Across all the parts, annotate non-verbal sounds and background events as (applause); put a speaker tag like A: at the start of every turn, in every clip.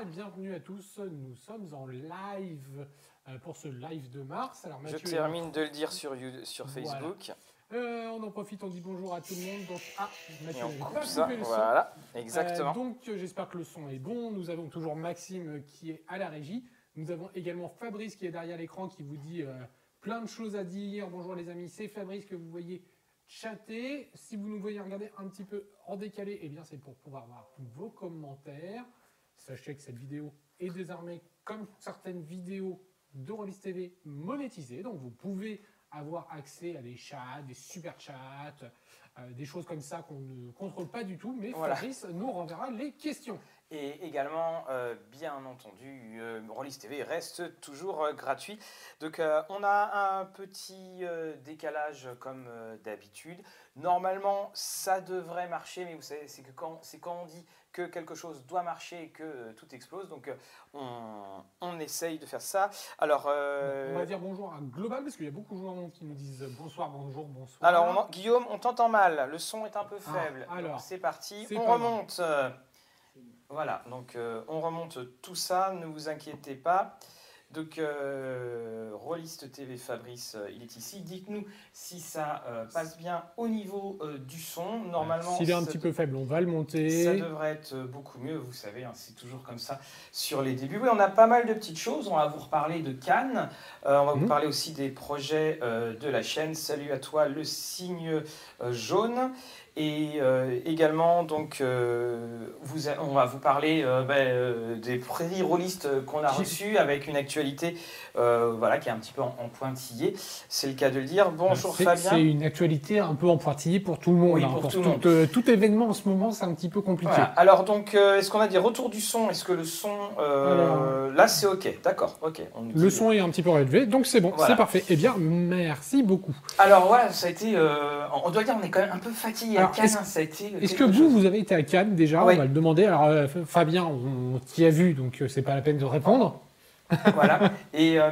A: et bienvenue à tous. Nous sommes en live euh, pour ce live de mars. Alors,
B: Je
A: Mathieu
B: termine de le dire sur, You- sur
A: Voilà.
B: Facebook.
A: Euh, on en profite, on dit bonjour à tout le monde. Donc, ah, Mathieu
B: Et on coupe ça.
A: le son.
B: Voilà,
A: Euh,
B: exactement.
A: donc, euh, j'espère que le son est bon. Nous avons toujours Maxime euh, qui est à la régie. Nous avons également Fabrice qui est derrière l'écran qui vous dit euh, plein de choses à dire. Bonjour les amis, c'est Fabrice que vous voyez chatter. Si vous nous voyez regarder un petit peu en décalé, eh bien c'est pour pouvoir voir vos commentaires. Sachez que cette vidéo est désormais, comme certaines vidéos de Rollis TV, monétisée. Donc vous pouvez avoir accès à des chats, des super chats, euh, des choses comme ça qu'on ne contrôle pas du tout. Mais
B: Voilà.
A: Fabrice nous renverra les questions.
B: Et également, euh, bien entendu, euh, Rollis TV reste toujours euh, gratuit. Donc, on a un petit décalage comme d'habitude. Normalement, ça devrait marcher, mais vous savez, c'est que quand, c'est quand on dit que quelque chose doit marcher et que euh, tout explose. Donc, euh, on, on essaye de faire ça. Alors, euh,
A: On va dire bonjour à Global parce qu'il y a beaucoup de gens qui nous disent bonsoir, bonjour, bonsoir.
B: alors on en- Guillaume, on t'entend mal. Le son est un peu
A: Ah,
B: faible.
A: alors,
B: Donc, c'est parti.
A: c'est
B: On
A: pas
B: remonte. Voilà, donc on remonte tout ça, ne vous inquiétez pas. Donc, euh, Rolliste TV Fabrice, euh, il est ici. Dites-nous si ça euh, passe bien au niveau euh, du son. Normalement,
A: S'il est un petit peu faible, on va le monter.
B: ça devrait être beaucoup mieux. Vous savez, hein, c'est toujours comme ça sur les débuts. Oui, on a pas mal de petites choses. On va vous reparler de Cannes. On va vous
A: Mhm.
B: parler aussi des projets de la chaîne. Salut à toi, le signe jaune. Et euh, également, donc, euh, vous a- on va vous parler euh, ben, des prairies rôlistes qu'on a reçus avec une actualité euh, voilà, qui est un petit peu en, en pointillé. C'est le cas de le dire. Bonjour Fabien.
A: C'est une actualité un peu en pointillé pour tout le monde.
B: Oui,
A: hein.
B: pour tout
A: tout,
B: monde.
A: euh, tout événement en ce moment, c'est un petit peu compliqué.
B: Voilà. Alors donc, euh, est-ce qu'on a des retours du son? Est-ce que le son, là c'est ok, d'accord, ok. on
A: Le
B: dit-
A: son est un petit peu relevé, donc c'est bon,
B: Voilà.
A: c'est parfait. Eh bien, merci beaucoup.
B: Alors voilà, ça a été, on doit dire, on est quand même un peu fatigué à Cannes.
A: est-ce-
B: hein, a été.
A: Est-ce que vous,
B: chose.
A: vous avez été à Cannes déjà?
B: Oui.
A: On va le demander. Alors, Fabien, on t'y a vu, donc c'est pas la peine de répondre. (laughs)
B: Voilà. Et euh,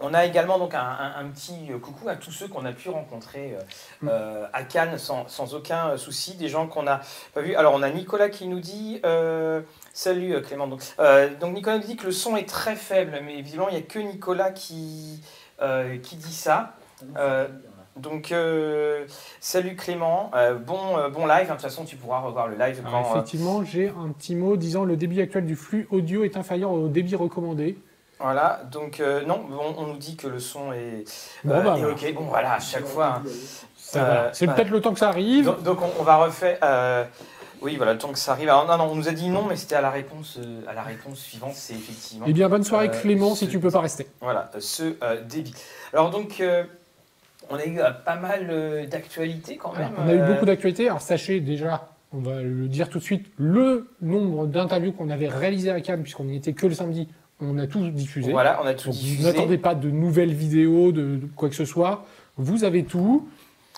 B: on a également donc un, un- un petit euh, coucou à tous ceux qu'on a pu rencontrer euh,
A: Mm.
B: à Cannes sans, sans aucun souci, des gens qu'on n'a pas vus. Alors on a Nicolas qui nous dit euh, salut Clément. Donc, euh, donc Nicolas nous dit que le son est très faible, mais visiblement il n'y a que Nicolas qui euh, qui dit ça. Euh, donc euh, salut Clément, Euh, bon euh, bon live. hein. De toute façon tu pourras revoir le live
A: Alors,
B: quand. euh,
A: effectivement, j'ai un petit mot disant le débit actuel du flux audio est inférieur au débit recommandé.
B: Voilà, donc euh, non, on, on nous dit que le son est,
A: Bon,
B: euh,
A: bah,
B: est ok. Bon voilà, à chaque fois. hein. Euh.
A: C'est
B: bah,
A: peut-être le temps que ça arrive.
B: Donc, donc, on, on va refaire. euh, oui, voilà, le temps que ça arrive. Alors non, non, on nous a dit non, mais c'était à la réponse, euh, à la réponse suivante, c'est effectivement.
A: Eh bien, bonne soirée
B: Euh,
A: Clément, si tu peux pas rester.
B: Voilà, ce euh, débit. Alors donc, on a eu pas mal d'actualités quand
A: Alors,
B: même.
A: on a eu beaucoup d'actualités. Alors sachez déjà, on va le dire tout de suite, le nombre d'interviews qu'on avait réalisées à Cannes, puisqu'on n'y était que le samedi, on a tous diffusé.
B: Voilà, on a tout
A: Donc,
B: diffusé.
A: vous n'attendez pas de nouvelles vidéos, de, de quoi que ce soit. Vous avez tout.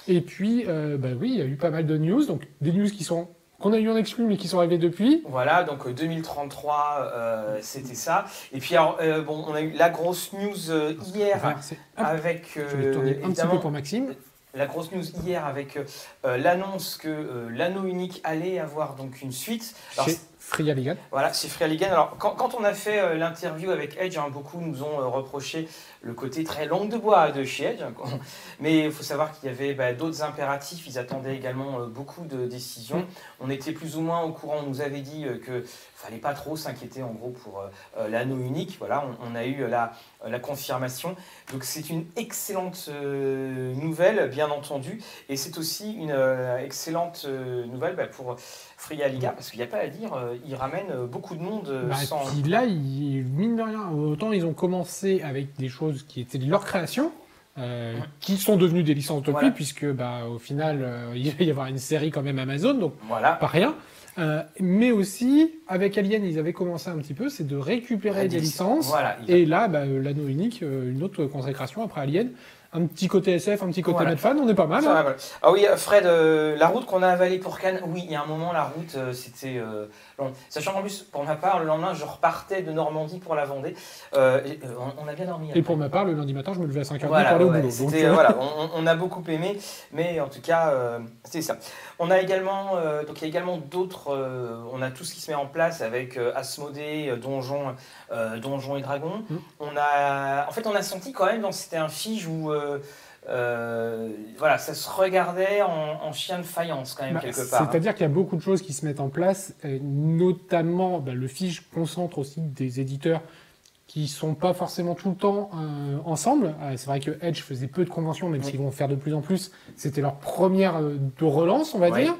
A: Et puis, euh, bah oui, il y a eu pas mal de news. Donc des news qui sont qu'on a eu en exclu, mais qui sont arrivées depuis.
B: Voilà, donc euh, 2033, euh, c'était ça. Et puis, alors, euh, bon, on a eu la grosse news euh, hier
A: Enfin,
B: avec.
A: je vais
B: euh,
A: tourner un petit peu pour Maxime.
B: La grosse news hier avec euh, euh, l'annonce que euh, l'anneau unique allait avoir donc une suite. Alors,
A: Chez Freya Legal.
B: Voilà, c'est Free Alligan. Alors, quand, on a fait euh, l'interview avec Edge, hein, beaucoup nous ont euh, reproché le côté très langue de bois de chez Edge. hein. Mais il faut savoir qu'il y avait bah, d'autres impératifs. Ils attendaient également euh, beaucoup de décisions. On était plus ou moins au courant. On nous avait dit que fallait pas trop s'inquiéter en gros pour l'anneau unique. Voilà, on, a eu la, confirmation. Donc, c'est une excellente nouvelle, bien entendu. Et c'est aussi une excellente nouvelle bah, pour Free Liga, parce qu'il n'y a pas à dire, euh, il ramène euh, beaucoup de monde euh,
A: Bah,
B: sans.
A: puis là, ils, mine de rien, autant ils ont commencé avec des choses qui étaient de leur création, euh, qui sont devenues des licences depuis,
B: Voilà.
A: puisque bah, au final, euh, il va y avoir une série quand même Amazon, donc
B: Voilà.
A: pas rien. Euh, mais aussi, avec Alien, ils avaient commencé un petit peu, c'est de récupérer des licences.
B: Voilà.
A: Et là, bah, l'anneau unique, une autre consécration après Alien, un petit côté SF, un petit côté
B: Voilà.
A: Mad Fan, on est pas mal.
B: Ça
A: hein.
B: voilà. Ah oui, euh, Fred, euh, la route qu'on a avalée pour Cannes, oui, il y a un moment, la route, euh, c'était euh, long. Sachant qu'en plus, pour ma part, le lendemain, je repartais de Normandie pour la Vendée. Et, on, on a bien dormi.
A: Et pour ma part, le lundi matin, je me levais à 5h pour
B: Voilà,
A: aller au boulot. Donc,
B: voilà, (laughs) on, a beaucoup aimé, mais en tout cas, c'est ça. On a également, donc il y a également d'autres, on a tout ce qui se met en place avec Asmodée, euh, Donjons, et Dragons.
A: Mm.
B: On a, en fait, on a senti quand même, c'était un fige où, euh, euh, voilà, ça se regardait en, en chien de faïence quand même
A: Bah,
B: quelque part. hein.
A: C'est-à-dire qu'il y a beaucoup de choses qui se mettent en place, et notamment bah, le fiche concentre aussi des éditeurs qui sont pas forcément tout le temps euh, ensemble. Euh, c'est vrai que Edge faisait peu de conventions, même
B: Oui.
A: s'ils vont faire de plus en plus. C'était leur première de relance, on va dire.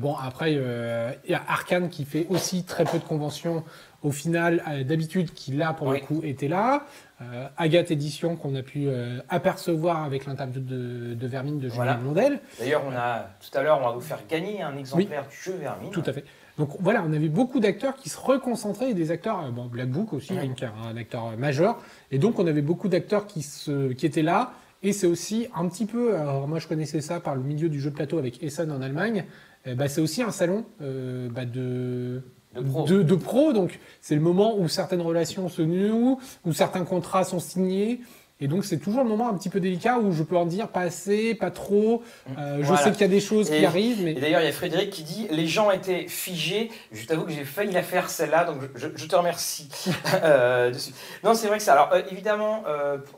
A: Bon, après, il y a Arkane qui fait aussi très peu de conventions au final, euh, d'habitude, qui là, pour
B: Oui.
A: le coup, était là. Euh, Agathe Édition, qu'on a pu euh, apercevoir avec l'interview de, de Vermine de Julien
B: Voilà.
A: Blondel.
B: D'ailleurs, on a tout à l'heure, on va vous faire gagner un exemplaire du jeu Vermine.
A: Tout à fait. Donc voilà, on avait beaucoup d'acteurs qui se reconcentraient et des acteurs, bon, Black Book aussi, hein, un acteur majeur. Et donc on avait beaucoup d'acteurs qui, se, qui étaient là. Et c'est aussi un petit peu, alors moi je connaissais ça par le milieu du jeu de plateau avec Essen en Allemagne. Eh ben, c'est aussi un salon euh, bah, de,
B: De pro.
A: de, de pro. Donc c'est le moment où certaines relations se nouent, où certains contrats sont signés. Et donc c'est toujours le moment un petit peu délicat où je peux en dire pas assez, pas trop. Euh, Je
B: Voilà.
A: sais qu'il y a des choses qui arrivent, mais
B: Et d'ailleurs, il y a Frédéric qui dit les gens étaient figés. Je t'avoue que j'ai failli la faire celle-là, donc je, je te remercie (laughs) euh, dessus. Non, c'est vrai que ça. Alors euh, évidemment,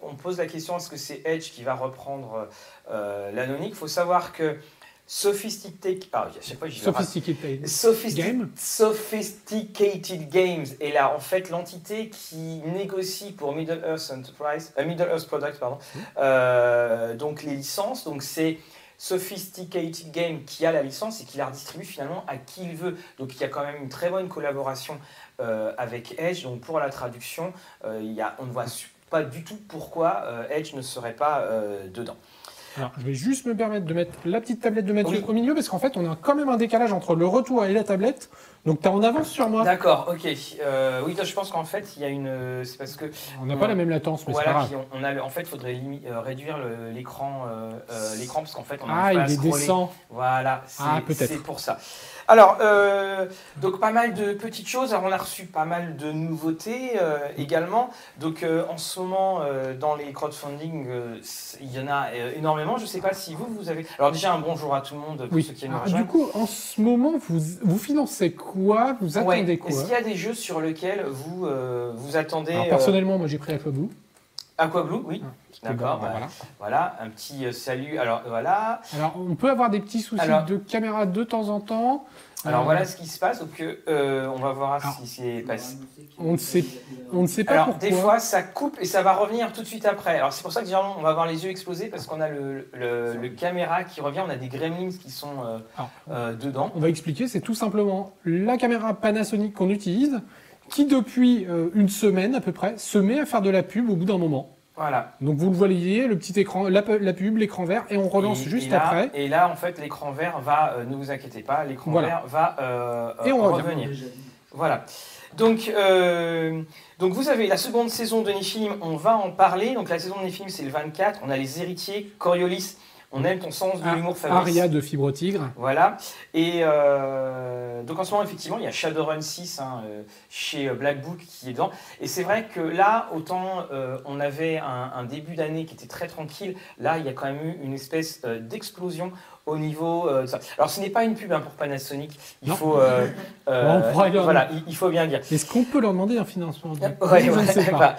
B: on pose la question est-ce que c'est Edge qui va reprendre l'anonyme Il faut savoir que Sophisticated. Ah, à chaque fois,
A: sophisticated.
B: Sophisti-
A: Game.
B: Sophisticated Games est là en fait l'entité qui négocie pour Middle Earth Enterprise, euh, Middle Earth Product, pardon, euh, donc les licences. Donc c'est Sophisticated Game qui a la licence et qui la redistribue finalement à qui il veut. Donc il y a quand même une très bonne collaboration euh, avec Edge. Donc pour la traduction, il y a, on ne voit pas du tout pourquoi Edge ne serait pas dedans.
A: Alors, je vais juste me permettre de mettre la petite tablette de Mathieu
B: Oui.
A: au milieu parce qu'en fait, on a quand même un décalage entre le retour et la tablette. Donc, tu es en avance sur moi.
B: D'accord, ok. Euh, oui, je pense qu'en fait, il y a une. C'est parce que
A: On n'a pas la même latence, mais c'est
B: Voilà, puis on, on a, en fait, il faudrait euh, réduire l'écran, euh, euh, l'écran parce qu'en fait, on
A: Ah,
B: arrive pas
A: il est descend.
B: Voilà, c'est
A: Ah, peut-être.
B: c'est pour ça. Alors, euh, donc pas mal de petites choses. Alors, on a reçu pas mal de nouveautés euh, également. Donc, euh, en ce moment, dans les crowdfunding, il y en a énormément. Je ne sais pas si vous, vous avez. Alors, déjà, un bonjour à tout le monde pour
A: Oui.
B: ceux qui nous
A: Alors,
B: rejoignent.
A: du coup, en ce moment, vous, vous financez quoi? Vous
B: Ouais.
A: attendez quoi?
B: Est-ce qu'il y a des jeux sur lesquels vous, vous attendez
A: Alors, Personnellement, moi, j'ai pris Aquablue.
B: Aquablue, oui.
A: D'accord,
B: D'accord, bah,
A: voilà.
B: Voilà, un petit euh, salut. Alors, voilà.
A: Alors, on peut avoir des petits soucis
B: Alors-
A: de caméra de temps en temps.
B: Alors
A: Euh,
B: voilà ce qui se passe, donc euh, on va voir
A: Alors,
B: si c'est passé.
A: On ne sait, on ne sait pas
B: Alors
A: pourquoi.
B: des fois ça coupe et ça va revenir tout de suite après. Alors c'est pour ça que généralement on va avoir les yeux explosés parce qu'on a le, le- le caméra qui revient, on a des gremlins qui sont euh,
A: Alors,
B: euh, dedans.
A: On va expliquer, c'est tout simplement la caméra Panasonic qu'on utilise, qui depuis euh, une semaine à peu près se met à faire de la pub au bout d'un moment.
B: Voilà.
A: Donc vous le voyez, le petit écran, la, pu- la pub, l'écran vert, et on relance
B: Et-
A: juste
B: et là,
A: après.
B: Et là en fait l'écran vert va, euh, ne vous inquiétez pas, l'écran
A: Voilà.
B: vert va euh,
A: Et on
B: euh,
A: revient.
B: revenir. Voilà. Donc, euh, donc vous avez la seconde saison de Néphilim, on va en parler. Donc la saison de Néphilim c'est le 24. On a les héritiers, Coriolis. On aime ton sens de
A: Ah,
B: l'humour, Fabrice.
A: Aria de Fibre Tigre.
B: Voilà. Et euh, donc en ce moment, effectivement, il y a Shadowrun 6 hein, euh, chez euh, Black Book qui est dedans. Et c'est vrai que là, autant euh, on avait un, un début d'année qui était très tranquille, là, il y a quand même eu une espèce d'explosion au niveau euh, de ça. Alors ce n'est pas une pub hein, pour Panasonic, il
A: Non.
B: faut, euh, (laughs) euh,
A: On
B: voilà, il, il faut bien dire.
A: Est-ce qu'on peut leur demander un financement (laughs)
B: Ouais, ouais,
A: sais (laughs) pas.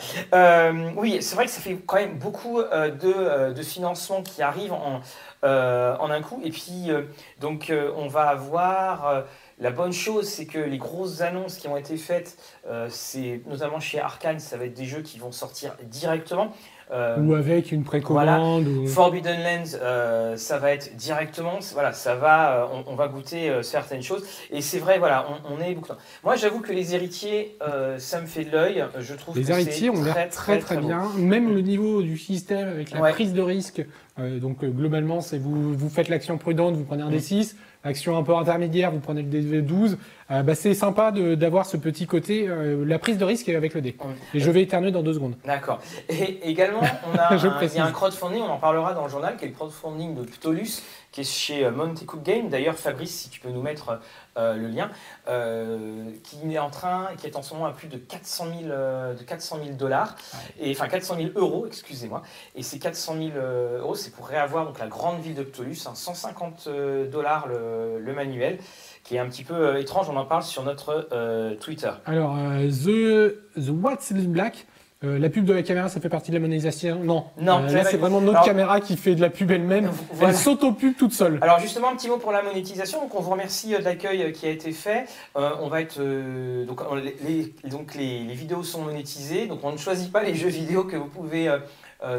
B: oui, c'est vrai que ça fait quand même beaucoup euh, de, euh, de financements qui arrivent en, euh, en un coup. Et puis, euh, donc, euh, on va avoir. euh, la bonne chose, c'est que les grosses annonces qui ont été faites, euh, c'est notamment chez Arkane, ça va être des jeux qui vont sortir directement. Euh,
A: Ou avec une précommande. ou-
B: Forbidden Lands, euh, ça va être directement, voilà, ça va, euh, on, on va goûter euh, certaines choses. Et c'est vrai, voilà, on, on est beaucoup. Moi, j'avoue que les héritiers, ça me fait de l'œil. Je trouve
A: Les
B: que
A: héritiers ont l'air très très,
B: beau.
A: bien. Même le niveau du système avec la
B: Ouais.
A: prise de risque. donc globalement, c'est vous, vous faites l'action prudente, vous prenez un
B: Mm.
A: D6. Action un peu intermédiaire, vous prenez le D12. euh, bah, c'est sympa d'avoir ce petit côté, euh, la prise de risque avec le dé.
B: Ouais.
A: Et je vais éternuer dans deux secondes.
B: D'accord. Et également, on a (laughs)
A: Je
B: un,
A: précise.
B: il y a un crowdfunding, on en parlera dans le journal, qui est le crowdfunding de Ptolus, qui est chez euh, Monte Cook Game. D'ailleurs, Fabrice, si tu peux nous mettre euh, le lien, euh, qui est en train, qui est en ce moment à plus de 400 000 euh, de 400 000 dollars, et enfin 400 000 euros, excusez-moi. Et ces 400 000 euh, euros, c'est pour réavoir donc la grande ville de Ptolus, hein, 150 euh, dollars le, le manuel, qui est un petit peu étrange. On en parle sur notre Twitter.
A: Alors, The, The What's in Black, euh, la pub de la caméra, ça fait partie de la monétisation Non,
B: Non,
A: Euh, là c'est vraiment notre
B: Alors-
A: caméra qui fait de la pub elle-même. (laughs)
B: Voilà.
A: Elle s'auto-pub toute seule.
B: Alors justement, un petit mot pour la monétisation. Donc on vous remercie euh, de l'accueil qui a été fait. Euh, on va être donc, on- les, donc les, les vidéos sont monétisées. Donc on ne choisit pas les (laughs) jeux vidéo que vous pouvez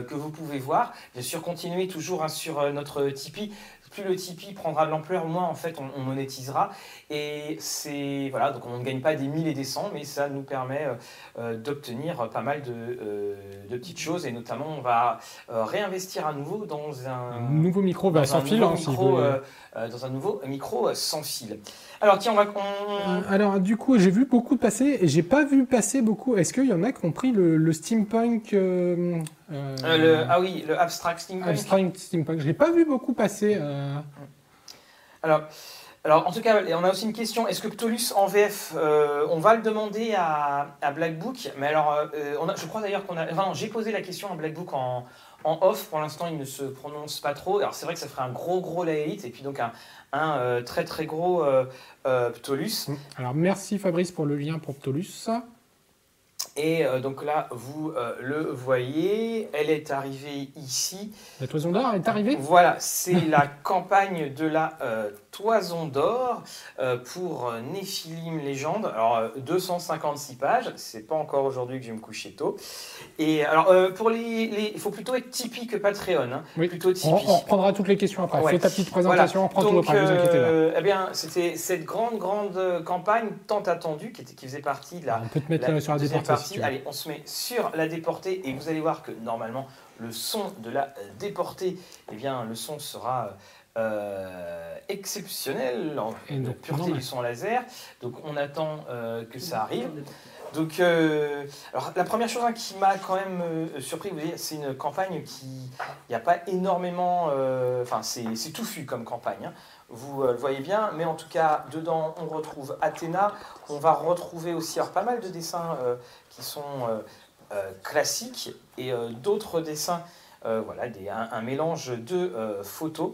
B: que vous pouvez voir. Bien sûr, continuez toujours hein, sur notre Tipeee. Plus le Tipeee prendra de l'ampleur, moins en fait on, on monétisera. Et c'est voilà, donc on ne gagne pas des 1000 et des 100, mais ça nous permet euh, euh, d'obtenir pas mal de, euh, de petites choses. Et notamment, on va euh, réinvestir à nouveau dans un,
A: Un nouveau micro bah,
B: dans
A: sans
B: un
A: fil.
B: nouveau
A: hein, si vous
B: dans un nouveau micro sans fil. Alors tiens, on va. on-
A: Euh, Alors, du coup, j'ai vu beaucoup passer et j'ai pas vu passer beaucoup. Est-ce qu'il y en a qui ont pris le, le steampunk euh, euh,
B: le, ah oui, le abstract steampunk.
A: Abstract steampunk Je l'ai pas vu beaucoup passer. euh.
B: Alors, alors, en tout cas, on a aussi une question. Est-ce que Ptolus en VF, euh, on va le demander à, à Black Book? Mais alors, euh, on a, je crois d'ailleurs qu'on a. Enfin, non, j'ai posé la question à Black Book en, en off. Pour l'instant, il ne se prononce pas trop. Alors, c'est vrai que ça ferait un gros, gros Laelite et puis donc un, un euh, très, très gros euh, euh, Ptolus.
A: Alors, merci Fabrice pour le lien pour Ptolus.
B: Et euh, donc là, vous le voyez, elle est arrivée ici.
A: La toison d'or est arrivée?
B: Voilà, c'est la (laughs) campagne de la Toison d'Or euh, pour euh, Néphilim Légende. Alors, euh, 256 pages, c'est pas encore aujourd'hui que je vais me coucher tôt. Et alors, euh, pour les. les- Il faut plutôt être Tipeee que Patreon. hein.
A: Oui.
B: Plutôt
A: On,
B: Tipeee.
A: on reprendra toutes les questions après.
B: Ouais.
A: Fais ta petite présentation, on prend tout
B: Donc,
A: après, ne vous inquiétez pas.
B: euh, eh bien, c'était cette grande, grande euh, campagne tant attendue qui, était, qui faisait partie de la,
A: on peut te mettre
B: la
A: euh, sur la déportée
B: partie.
A: si.
B: Allez, on se met sur la déportée et vous allez voir que normalement le son de la euh, déportée, eh bien le son sera euh, exceptionnel en
A: Et donc,
B: pureté du son laser. Donc on attend euh, que ça arrive. Donc, euh, alors la première chose hein, qui m'a quand même euh, surpris, vous voyez, c'est une campagne qui, il n'y a pas énormément, enfin c'est c'est touffu comme campagne. hein. Vous euh, le voyez bien, mais en tout cas dedans on retrouve Athéna. On va retrouver aussi alors, pas mal de dessins euh, qui sont euh, euh, classiques et euh, d'autres dessins, euh, voilà, des, un, un mélange de euh, photos.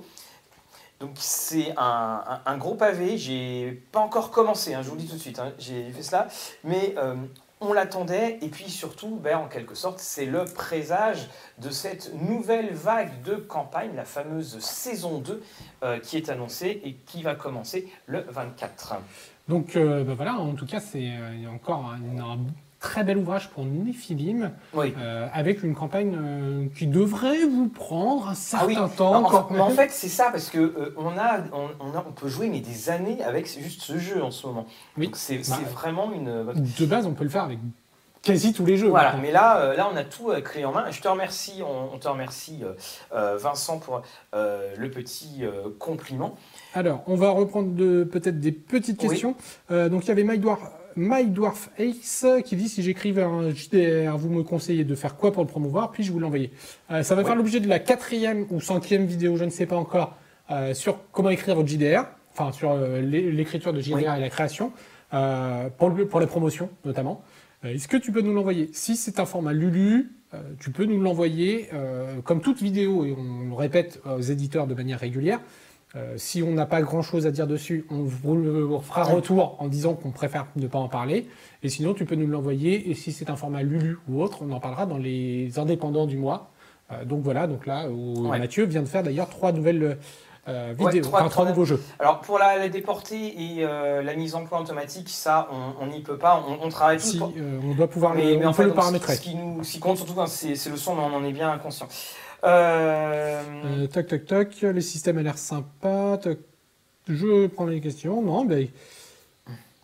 B: Donc c'est un, gros pavé, j'ai pas encore commencé, hein, je vous le dis tout de suite, hein, j'ai fait cela, mais euh, on l'attendait. Et puis surtout, ben, en quelque sorte, c'est le présage de cette nouvelle vague de campagne, la fameuse saison 2 euh, qui est annoncée et qui va commencer le 24.
A: Donc euh, bah voilà, en tout cas, c'est encore un, un très bel ouvrage pour Néphilim,
B: Oui.
A: euh, avec une campagne euh, qui devrait vous prendre un certain
B: Ah oui,
A: temps.
B: en,
A: quand
B: mais en fait, c'est ça, parce que euh, on, a, on, on a- on peut jouer mais des années avec juste ce jeu en ce moment.
A: Oui.
B: C'est
A: Bah,
B: c'est vraiment une...
A: de base, on peut le faire avec quasi tous les jeux.
B: Voilà,
A: maintenant.
B: mais là, euh, là, on a tout euh, clé en main. Et je te remercie, on, te remercie, euh, euh, Vincent, pour euh, le petit euh, compliment.
A: Alors, on va reprendre de- peut-être des petites questions. Euh, donc, il y avait My Dwarf, My Dwarf Ace qui dit si j'écrivais un JDR, vous me conseillez de faire quoi pour le promouvoir, puis je vous l'envoyer. Euh, ça va faire l'objet de la quatrième ou cinquième vidéo, je ne sais pas encore, euh, sur comment écrire votre JDR, enfin sur euh, l'é- l'écriture de JDR et la création, pour, le- pour la promotion notamment. Est-ce que tu peux nous l'envoyer? Si c'est un format Lulu, tu peux nous l'envoyer comme toute vidéo, et on le répète aux éditeurs de manière régulière. Euh, si on n'a pas grand-chose à dire dessus, on vous le fera retour en disant qu'on préfère ne pas en parler. Et sinon, tu peux nous l'envoyer. Et si c'est un format Lulu ou autre, on en parlera dans les indépendants du mois. Euh, donc voilà, donc là, où
B: Ouais.
A: Mathieu vient de faire d'ailleurs trois nouvelles euh,
B: Ouais,
A: vidéos,
B: trois-
A: enfin trois
B: trois-
A: nouveaux jeux.
B: Alors, pour la, la déportée et la mise en point automatique, ça, on n'y peut pas. On, on travaille tout
A: Si, euh, on doit pouvoir
B: Mais,
A: le,
B: mais
A: on
B: en
A: peut
B: fait,
A: le paramétrer.
B: Ce qui, nous, ce qui compte surtout, hein, c'est c'est le son, mais on en est bien conscient. Euh,
A: Euh, toc, toc, toc, le système a l'air sympa. toc. Je prends les questions. Non, ben,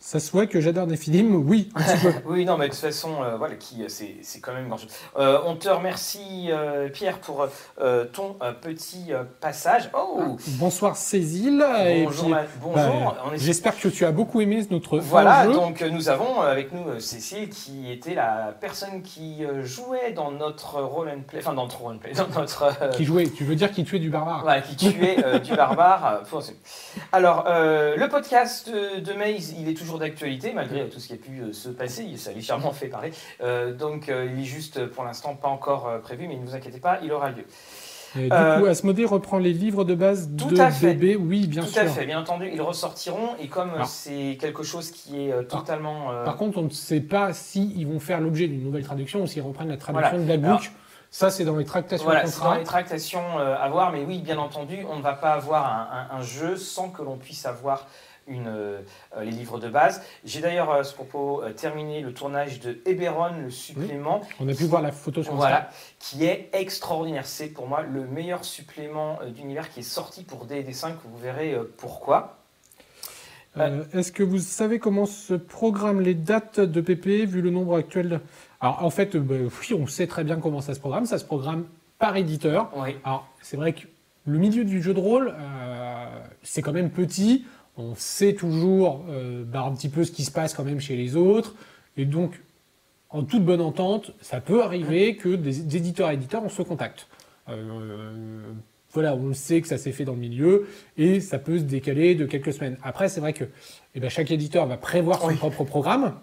A: Ça se voit que j'adore des films, oui, un petit peu. (laughs)
B: oui, non, mais de toute façon, euh, voilà, qui, c'est, c'est quand même grand chose. Euh, on te remercie, euh, Pierre, pour euh, ton euh, petit euh, passage. Oh
A: Bonsoir Cécile.
B: Bonjour,
A: puis,
B: ma- bonjour.
A: bah,
B: On est-
A: J'espère que tu as beaucoup aimé notre
B: Voilà,
A: jeu.
B: donc euh, nous avons euh, avec nous euh, Cécile qui était la personne qui euh, jouait dans notre role and play, enfin dans notre role and play, dans notre euh,
A: Qui jouait, tu veux dire qui tuait du barbare
B: Voilà, qui tuait euh, du barbare. euh, (laughs) Alors, euh, le podcast de, de Maze, il est toujours d'actualité, malgré tout ce qui a pu euh, se passer. Ça a légèrement fait parler. Euh, donc, euh, il est juste, pour l'instant, pas encore prévu, mais ne vous inquiétez pas, il aura lieu.
A: Et Du
B: Euh,
A: coup, Asmodée reprend les livres de base
B: Tout
A: de
B: à fait.
A: bébé, oui, bien
B: tout
A: sûr.
B: à fait, bien entendu, ils ressortiront. Et comme c'est quelque chose qui est euh, totalement. euh,
A: Par contre, on ne sait pas si ils vont faire l'objet d'une nouvelle traduction ou s'ils reprennent la traduction
B: Voilà.
A: de
B: Alors,
A: Book. Ça, c'est dans les tractations
B: Voilà, c'est dans les tractations à voir, mais oui, bien entendu, on ne va pas avoir un, un- un jeu sans que l'on puisse avoir une, euh, euh, les livres de base. J'ai d'ailleurs à ce propos euh, terminé le tournage de Eberron, le supplément,
A: On a pu voir la photo sur
B: voilà, qui est extraordinaire. C'est pour moi le meilleur supplément euh, d'univers qui est sorti pour D&D 5. Vous verrez euh, pourquoi.
A: Euh, Est-ce que vous savez comment se programment les dates de PP vu le nombre actuel Alors, en fait, euh, bah, oui, on sait très bien comment ça se programme. Ça se programme par éditeur.
B: Oui.
A: Alors, c'est vrai que le milieu du jeu de rôle, euh, c'est quand même petit. On sait toujours euh, bah, un petit peu ce qui se passe quand même chez les autres. Et donc, en toute bonne entente, ça peut arriver que des, des éditeurs et éditeurs, on se contacte. Euh, voilà, on le sait que ça s'est fait dans le milieu et ça peut se décaler de quelques semaines. Après, c'est vrai que eh ben, chaque éditeur va prévoir son
B: Oui.
A: propre programme.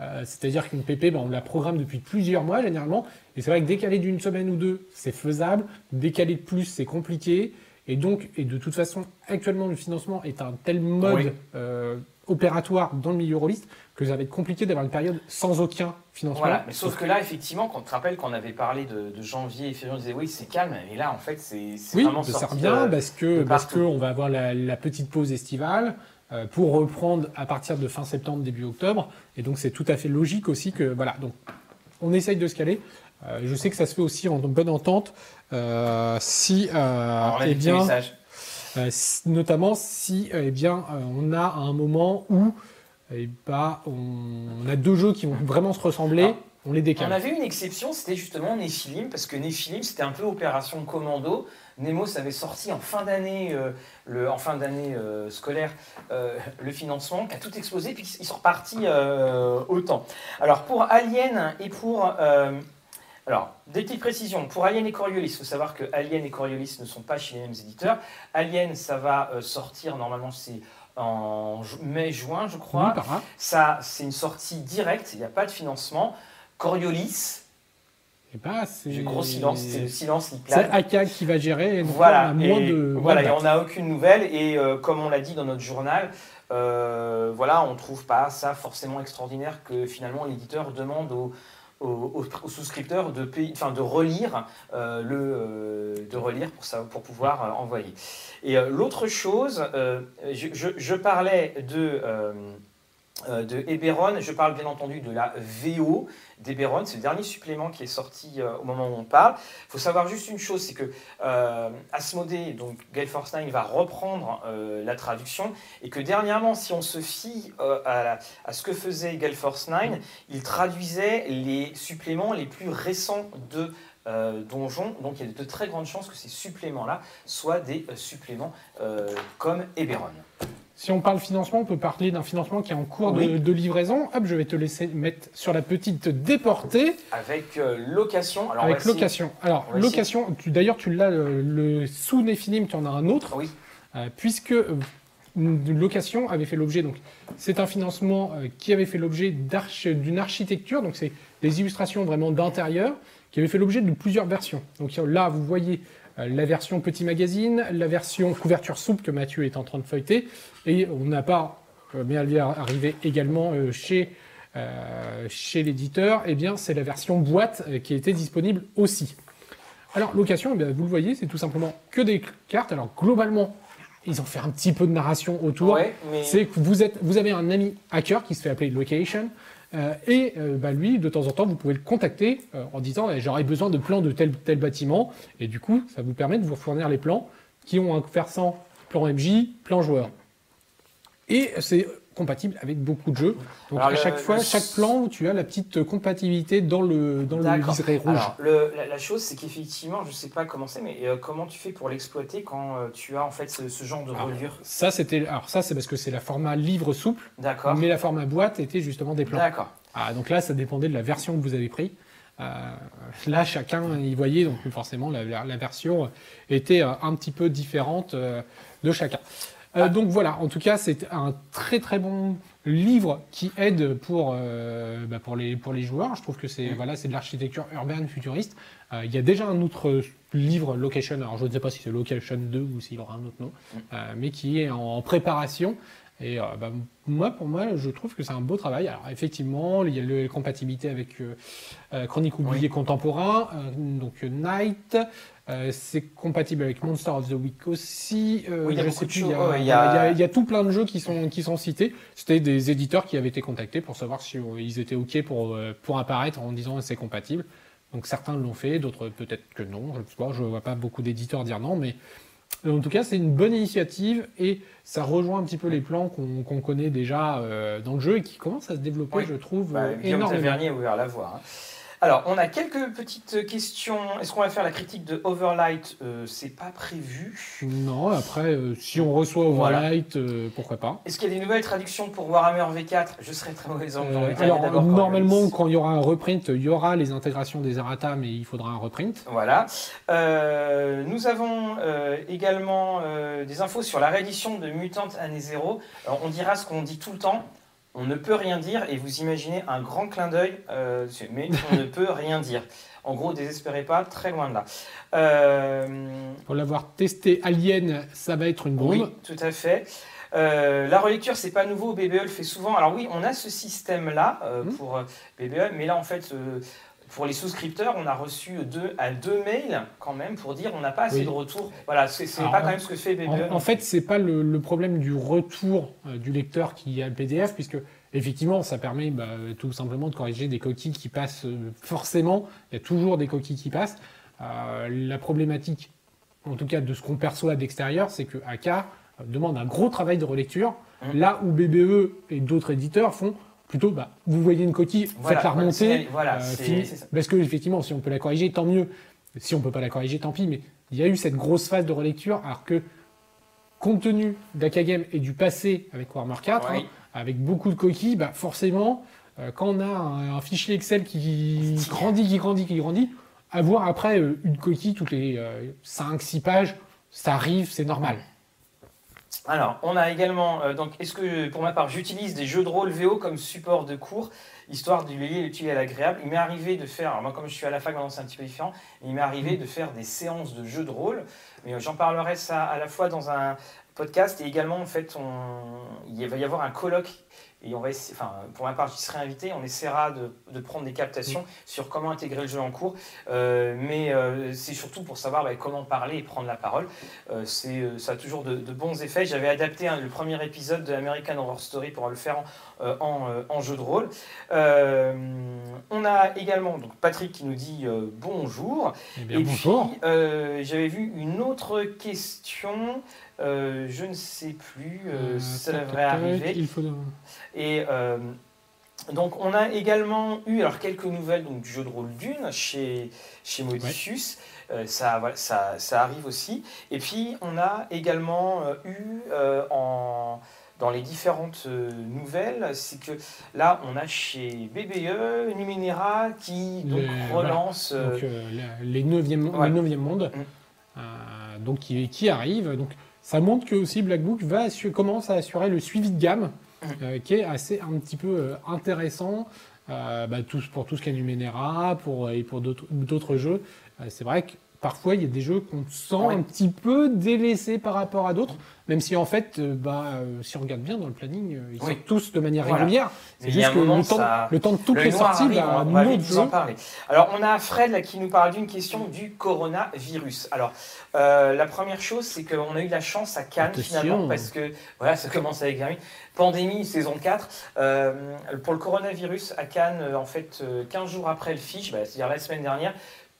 A: Euh, C'est-à-dire qu'une PP, ben, on la programme depuis plusieurs mois généralement. Et c'est vrai que décaler d'une semaine ou deux, c'est faisable. Décaler de plus, c'est compliqué. Et donc, et de toute façon, actuellement, le financement est un tel mode
B: Oui.
A: euh, opératoire dans le milieu rôliste que ça va être compliqué d'avoir une période sans aucun financement.
B: Voilà, mais sauf que là, effectivement, quand on te rappelle qu'on avait parlé de, de janvier et février, on disait oui, c'est calme, et là, en fait, c'est
A: Oui,
B: vraiment
A: ça
B: sorti
A: revient
B: de-
A: parce que parce que on va avoir la, la petite pause estivale euh, pour reprendre à partir de fin septembre début octobre et donc c'est tout à fait logique aussi que voilà donc on essaye de se caler. Euh, je sais que ça se fait aussi en bonne entente euh, si euh,
B: Alors,
A: eh
B: petits
A: bien notamment si eh bien on a un moment où eh ben, on, on a deux jeux qui vont vraiment se ressembler,
B: Alors,
A: on les décale.
B: On avait une exception, c'était justement Nephilim, parce que Nephilim, c'était un peu opération commando. Nemos avait sorti en fin d'année, euh, en fin d'année euh, scolaire, euh, le financement, qui a tout explosé, puis ils sont repartis autant. Alors pour Alien et pour alors, des petites précisions. Pour Alien et Coriolis, il faut savoir que Alien et Coriolis ne sont pas chez les mêmes éditeurs. Alien, ça va euh, sortir, normalement, c'est en ju- mai-juin, je crois.
A: Oui.
B: Ça, c'est une sortie directe, il n'y a pas de financement. Coriolis,
A: Eh ben, c'est
B: j'ai gros silence, c'est le silence qui
A: c'est. Aka qui va gérer. Et
B: Voilà,
A: on a moins
B: et,
A: de moins
B: voilà,
A: de
B: et
A: dates.
B: on n'a aucune nouvelle. Et euh, comme on l'a dit dans notre journal, euh, voilà, on ne trouve pas ça forcément extraordinaire que finalement l'éditeur demande aux, aux- souscripteurs de, enfin, de relire euh, le, euh, de relire pour, ça, pour pouvoir euh, envoyer. Et l'autre chose, je, parlais de, de Eberron, je parle bien entendu de la VO d'Eberron, c'est le dernier supplément qui est sorti euh, au moment où on parle. Il faut savoir juste une chose, c'est que euh, Asmodée, donc Gale Force 9, va reprendre euh, la traduction et que dernièrement, si on se fie euh, à, ce que faisait Gale Force 9, il traduisait les suppléments les plus récents de euh, Donjon. Donc il y a de très grandes chances que ces suppléments-là soient des euh, suppléments euh, comme Eberron.
A: Si on parle financement, on peut parler d'un financement qui est en cours de-
B: Oui.
A: de, livraison. Hop, je vais te laisser mettre sur la petite déportée
B: Avec euh, location. Alors, on
A: avec location. Alors, location, tu- d'ailleurs, tu l'as, le, le sous Néphilim, tu en as un autre,
B: Oui.
A: euh, puisque euh, une location avait fait l'objet, donc c'est un financement euh, qui avait fait l'objet d'arch- d'une architecture, donc c'est des illustrations vraiment d'intérieur, qui avait fait l'objet de plusieurs versions. Donc là, vous voyez euh, la version petit magazine, la version couverture souple que Mathieu est en train de feuilleter, et on n'a pas, euh, mais elle vient arriver également euh, chez, euh, chez l'éditeur, eh bien c'est la version boîte euh, qui était disponible aussi. Alors location, eh bien, vous le voyez, c'est tout simplement que des cartes. Alors globalement, ils ont fait un petit peu de narration autour.
B: Ouais, mais
A: C'est que vous, êtes, vous avez un ami hacker qui se fait appeler Location. Euh, et euh, bah, lui, de temps en temps, vous pouvez le contacter euh, en disant eh, j'aurais besoin de plans de tel tel bâtiment. Et du coup, ça vous permet de vous fournir les plans qui ont un versant plan MJ, plan joueur. Et c'est compatible avec beaucoup de jeux. Donc
B: Alors,
A: à
B: le-
A: chaque fois,
B: le-
A: chaque plan, tu as la petite compatibilité dans le, dans le liseré rouge.
B: Alors, le- la, la chose, c'est qu'effectivement, je sais pas comment c'est, mais euh, comment tu fais pour l'exploiter quand euh, tu as en fait ce, ce genre de reliure
A: Ça, c'était, alors ça, c'est parce que c'est la format livre souple,
B: D'accord.
A: mais la format boîte était justement des plans.
B: D'accord.
A: Ah, donc là, ça dépendait de la version que vous avez pris. Euh, là, chacun y voyait, donc forcément, la, la- la version était euh, un petit peu différente euh, de chacun. Euh. Donc voilà, en tout cas, c'est un très très bon livre qui aide pour, euh, bah, pour, les, pour les joueurs. Je trouve que c'est
B: Mm.
A: voilà, c'est de l'architecture urbaine futuriste. Euh, il y a déjà un autre livre, Location, alors je ne sais pas si c'est Location 2 ou s'il aura un autre nom,
B: Mm.
A: mais qui est en, préparation. Et bah, moi, pour moi, je trouve que c'est un beau travail. Alors, effectivement, il y a la compatibilité avec Chronique oubliée contemporain, euh, donc Night. Euh, c'est compatible avec Monster of the Week aussi. Euh,
B: Oui, il y a
A: tout plein de jeux qui sont, qui sont cités. C'était des éditeurs qui avaient été contactés pour savoir si euh, ils étaient OK pour, euh, pour apparaître en disant c'est compatible. Donc certains l'ont fait, d'autres peut-être que non. Je ne sais pas, je vois pas beaucoup d'éditeurs dire non, mais en tout cas, c'est une bonne initiative et ça rejoint un petit peu les plans qu'on qu'on connaît déjà euh, dans le jeu et qui commencent à se développer,
B: Oui.
A: je trouve,
B: Bah,
A: euh,
B: Guillaume
A: énormément.
B: Tavernier a ouvert la voie. hein. Alors, on a quelques petites questions. Est-ce qu'on va faire la critique de Overlight? Euh, C'est pas prévu.
A: Non, après, euh, si on reçoit
B: Voilà.
A: Overlight, euh, pourquoi pas.
B: Est-ce qu'il y a des nouvelles traductions pour Warhammer V4 Je serais très mauvais.
A: Euh, alors, normalement, quand il y aura un reprint, il y aura les intégrations des errata, mais il faudra un reprint.
B: Voilà. Euh, nous avons également des infos sur la réédition de Mutant Année Zéro. Alors, on dira ce qu'on dit tout le temps. On ne peut rien dire et vous imaginez un grand clin d'œil, euh, mais on ne (laughs) peut rien dire. En gros, désespérez pas, très loin de là. Euh,
A: Pour l'avoir testé Alien, ça va être une bombe.
B: oui, tout à fait. Euh, la relecture, c'est pas nouveau. BBE le fait souvent. Alors oui, on a ce système-là euh,
A: Mhm.
B: pour BBE, mais là en fait, pour les souscripteurs, on a reçu deux à deux mails quand même pour dire on n'a pas assez
A: Oui.
B: de retours. Voilà, c'est pas quand même ce que fait BBE.
A: En, en fait, c'est pas le, le problème du retour euh, du lecteur qui a le PDF, puisque effectivement, ça permet bah, tout simplement de corriger des coquilles qui passent euh, forcément. Il y a toujours des coquilles qui passent. Euh, la problématique, en tout cas de ce qu'on perçoit d'extérieur, c'est que AK demande un gros travail de relecture,
B: Mhm.
A: là où BBE et d'autres éditeurs font plutôt, bah, vous voyez une coquille,
B: Voilà,
A: faites-la remonter,
B: voilà,
A: euh,
B: c'est-
A: fini-
B: c'est ça.
A: parce que effectivement, si on peut la corriger, tant mieux. Si on peut pas la corriger, tant pis. Mais il y a eu cette grosse phase de relecture, alors que compte tenu d'Akagame et du passé avec Warhammer 4,
B: Oui.
A: hein, avec beaucoup de coquilles, bah forcément, euh, quand on a un, un fichier Excel qui grandit, qui grandit, qui grandit, avoir après euh, une coquille toutes les 5-6 pages, ça arrive, c'est normal.
B: Alors, on a également, euh, donc, est-ce que pour ma part, j'utilise des jeux de rôle VO comme support de cours, histoire de lier l'utile à l'agréable Il m'est arrivé de faire, alors moi comme je suis à la fac, maintenant c'est un petit peu différent, il m'est arrivé de faire des séances de jeux de rôle, mais euh, j'en parlerai ça à la fois dans un podcast et également, en fait, on, il va y avoir un colloque. Et on va essayer, enfin, pour ma part, j'y serai invité. On essaiera de, de prendre des captations sur comment intégrer le jeu en cours. Euh, mais euh, c'est surtout pour savoir bah, comment parler et prendre la parole. Euh, c'est, ça a toujours de, de bons effets. J'avais adapté hein, le premier épisode de American Horror Story pour le faire en, en, en jeu de rôle. On a également donc, Patrick qui nous dit bonjour.
A: Eh bien,
B: Et
A: bonjour.
B: puis, j'avais vu une autre question. Euh, je ne sais plus, euh,
A: Euh,
B: ça devrait arriver.
A: Il faut...
B: Et euh, donc, on a également eu alors, quelques nouvelles donc, du jeu de rôle Dune chez, chez Modicius. Euh, ça, voilà, ça, ça arrive aussi. Et puis, on a également eu en, dans les différentes nouvelles, c'est que là, on a chez BBE Numenera qui donc,
A: Le-
B: relance. euh,
A: donc, euh, les 9e,
B: Ouais.
A: mondes,
B: Mm.
A: euh, donc, qui, qui arrivent. Donc, ça montre que aussi Black Book va commence à assurer le suivi de gamme,
B: Mm.
A: euh, qui est assez un petit peu euh, intéressant. euh, bah, pour tout ce qui est Numenera, pour, et pour d'autres jeux. C'est vrai que parfois il y a des jeux qu'on sent
B: Ouais.
A: un petit peu délaissés par rapport à d'autres, même si en fait, euh, bah, euh, si on regarde bien dans le planning, euh, ils
B: Oui.
A: sortent tous de manière
B: Voilà.
A: régulière. C'est juste que
B: moment,
A: le temps,
B: ça-
A: le temps de toutes
B: Le
A: les sorties,
B: arrive,
A: bah,
B: on va en parler. Alors, on a Fred là, qui nous parle d'une question du coronavirus. Alors, euh, la première chose, c'est qu'on a eu la chance à Cannes
A: Attention.
B: finalement, parce que voilà, ça commence avec Hermine. Pandémie, saison 4. Euh, pour le coronavirus, à Cannes, en fait, euh, 15 jours après le fiche, bah, c'est-à-dire la semaine dernière,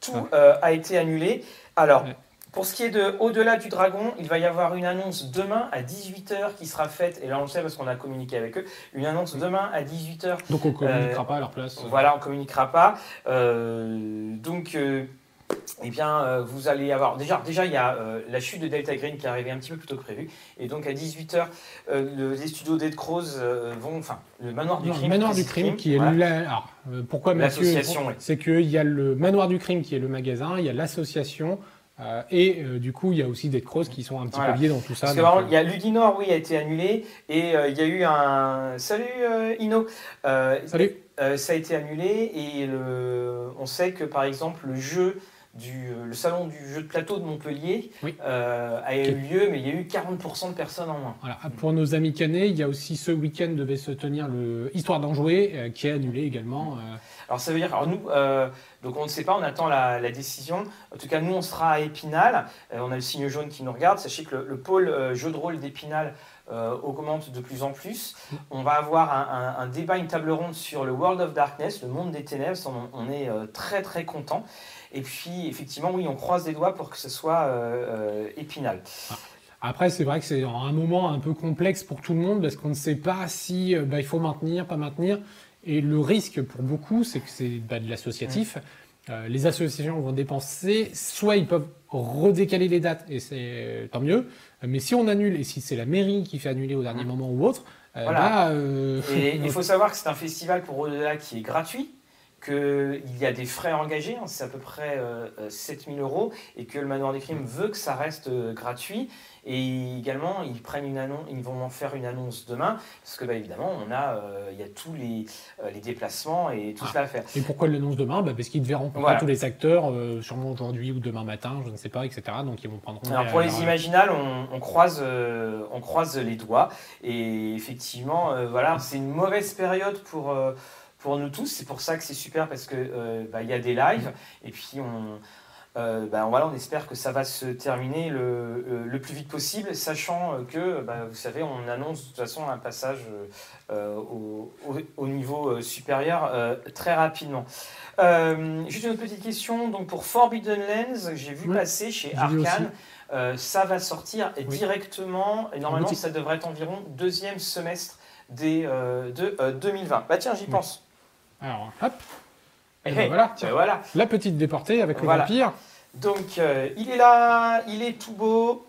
B: tout euh, a été annulé. Alors,
A: Ouais.
B: Pour ce qui est de Au-delà du Dragon, il va y avoir une annonce demain à 18h qui sera faite, et là on le sait parce qu'on a communiqué avec eux, une annonce demain à 18h.
A: Donc on communiquera pas à leur place.
B: Voilà, on communiquera pas. Euh, donc, euh, eh bien, euh, vous allez avoir. Déjà, déjà il y a euh, la chute de Delta Green qui est arrivée un petit peu plus tôt que prévu. Et donc, à 18h, les studios d'Ed Cross vont. Enfin, le manoir du
A: Non,
B: crime.
A: le manoir du crime qui est
B: voilà.
A: la- alors, euh, pourquoi Mathieu
B: L'association, oui.
A: C'est qu'il y a le manoir du crime qui est le magasin, il y a l'association. euh, et euh, du coup, il y a aussi des crosses qui sont un petit
B: Voilà.
A: peu liés dans tout ça.
B: Parce que
A: donc,
B: vraiment,
A: euh,
B: il y a Ludinor, oui, a été annulé. Et euh, il y a eu un. Salut euh, Ino. Euh,
A: Salut.
B: euh, ça a été annulé. Et le... on sait que par exemple, le jeu. Du, le salon du jeu de plateau de Montpellier
A: Oui.
B: euh, a eu lieu, mais il y a eu 40% de personnes en moins.
A: Voilà. Pour nos amis canets, il y a aussi ce week-end devait se tenir le Histoire d'en jouer euh, qui est annulé également. euh,
B: Alors ça veut dire, alors nous, euh, donc on ne sait pas, on attend la, la décision. En tout cas, nous, on sera à Épinal. Euh, on a le signe jaune qui nous regarde. Sachez que le, le pôle euh, jeu de rôle d'Épinal euh, augmente de plus en plus. On va avoir un, un- un débat, une table ronde sur le World of Darkness, le monde des ténèbres. On, on est euh, très très content. Et puis, effectivement, oui, on croise les doigts pour que ce soit euh, euh, Épinal.
A: Après, c'est vrai que c'est un moment un peu complexe pour tout le monde parce qu'on ne sait pas si euh, bah, il faut maintenir, pas maintenir. Et le risque pour beaucoup, c'est que c'est bah, de l'associatif. Euh, les associations vont dépenser, soit ils peuvent redécaler les dates et c'est euh, tant mieux. Mais si on annule et si c'est la mairie qui fait annuler au dernier moment ou autre, euh,
B: Voilà.
A: là,
B: Et (laughs) il faut savoir que c'est un festival pour au-delà qui est gratuit, qu'il y a des frais engagés, hein, c'est à peu près euh, euh, 7000 euros, et que le Manoir des Crimes veut que ça reste euh, gratuit. Et également, ils, prennent une annonce, ils vont en faire une annonce demain, parce que bah, évidemment, on a, euh, il y a tous les, euh, les déplacements et tout
A: Ah.
B: cela à faire.
A: Et pourquoi ils l'annoncent demain? Bah Parce qu'ils devaient rencontrer
B: Voilà.
A: tous les acteurs, euh, sûrement aujourd'hui ou demain matin, je ne sais pas, etc. Donc ils vont prendre
B: Alors pour les imaginales, on, on croise, euh, on croise les doigts. Et effectivement, euh, voilà, c'est une mauvaise période pour, euh, pour nous tous. C'est pour ça que c'est super parce que euh, bah, il y a des lives. Et puis on, euh, bah, voilà, on espère que ça va se terminer le, euh, le plus vite possible, sachant euh, que, bah, vous savez, on annonce de toute façon un passage euh, au, au- au niveau supérieur euh, très rapidement. Juste une autre petite question. Donc pour Forbidden Lens, j'ai vu
A: Oui,
B: passer chez. Arkane. ça va sortir directement, et normalement ça devrait être environ deuxième semestre des, de euh, 2020. Bah tiens, j'y
A: Oui. Alors, hop,
B: Eh,
A: Et ben
B: eh,
A: voilà,
B: bah
A: tiens.
B: voilà.
A: la petite déportée avec le vampire.
B: Donc euh, il est là, il est tout beau.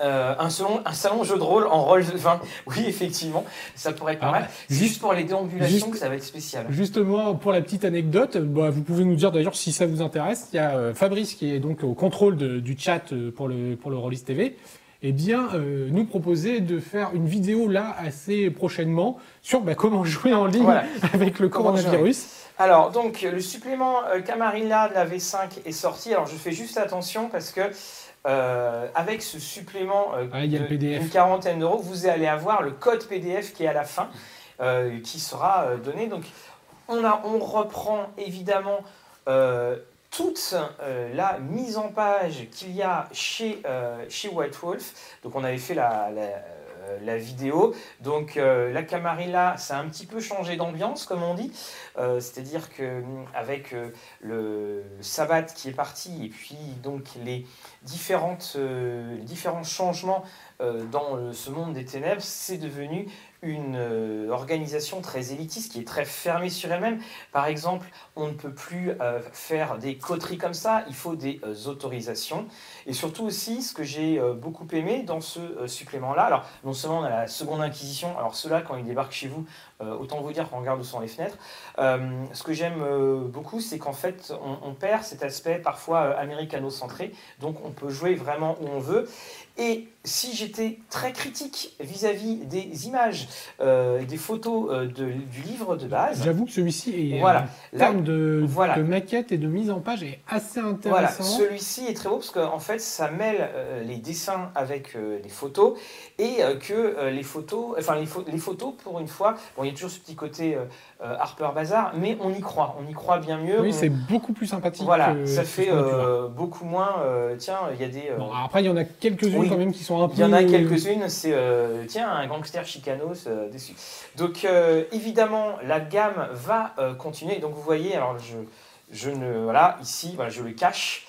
B: Euh, un, salon, un salon jeu de rôle en rôle de vin. Oui, effectivement, ça pourrait être pas
A: Alors,
B: mal.
A: Juste-
B: juste pour les déambulations
A: juste-
B: que ça va être spécial.
A: Justement, pour la petite anecdote, bah, vous pouvez nous dire d'ailleurs si ça vous intéresse. Il y a euh, Fabrice qui est donc au contrôle de- du chat pour le, pour le Rollis TV. Eh bien, euh, nous proposer de faire une vidéo là assez prochainement sur bah, comment jouer en ligne
B: Voilà. (laughs)
A: avec le
B: Comment
A: coronavirus.
B: Alors, donc, le supplément euh, Camarilla de la V5 est sorti. Alors, je fais juste attention parce que, euh, avec ce supplément euh,
A: Ah,
B: de- d'une quarantaine d'euros, vous allez avoir le code PDF qui est à la fin, euh, qui sera donné. Donc, on, a, on reprend évidemment toute euh, la mise en page qu'il y a chez, euh, White Wolf. Donc, on avait fait la. euh, vidéo. Donc la Camarilla, ça a un petit peu changé d'ambiance, comme on dit. C'est-à-dire que hum, avec le, Sabbat qui est parti et puis donc les différents changements dans ce monde des ténèbres, c'est devenu une euh, organisation très élitiste qui est très fermée sur elle-même. Par exemple, on ne peut plus euh, faire des coteries comme ça, il faut des euh, autorisations. Et surtout aussi, ce que j'ai beaucoup aimé dans ce supplément-là, alors non seulement on a la seconde inquisition, alors ceux-là, quand ils débarquent chez vous, autant vous dire qu'on regarde où sont les fenêtres, ce que j'aime beaucoup, c'est qu'en fait, on, perd cet aspect parfois américano-centré, donc on peut jouer vraiment où on veut. Et si j'étais très critique vis-à-vis des images, euh, des photos euh, de- du livre de base,
A: J'avoue que celui-ci est
B: Voilà.
A: en termes de,
B: voilà.
A: de maquette et de mise en page est assez
B: Voilà,
A: intéressant.
B: celui-ci est très beau parce qu'en fait, ça mêle euh, les dessins avec euh, les photos et euh, que euh, les photos, enfin les, les photos, pour une fois, bon, il y a toujours ce petit côté euh, Harper Bazar, mais on y croit, on y croit bien mieux.
A: Oui,
B: on-
A: c'est beaucoup plus sympathique.
B: voilà,
A: que-
B: ça fait euh, beaucoup moins. euh, tiens, il y a des.
A: Bon, après, il y en a quelques-unes
B: Oui.
A: quand même qui sont un peu.
B: il y en a quelques-unes, c'est tiens un gangster chicanos dessus. Donc évidemment la gamme va continuer. Donc vous voyez, alors je, je ne voilà ici voilà je le cache.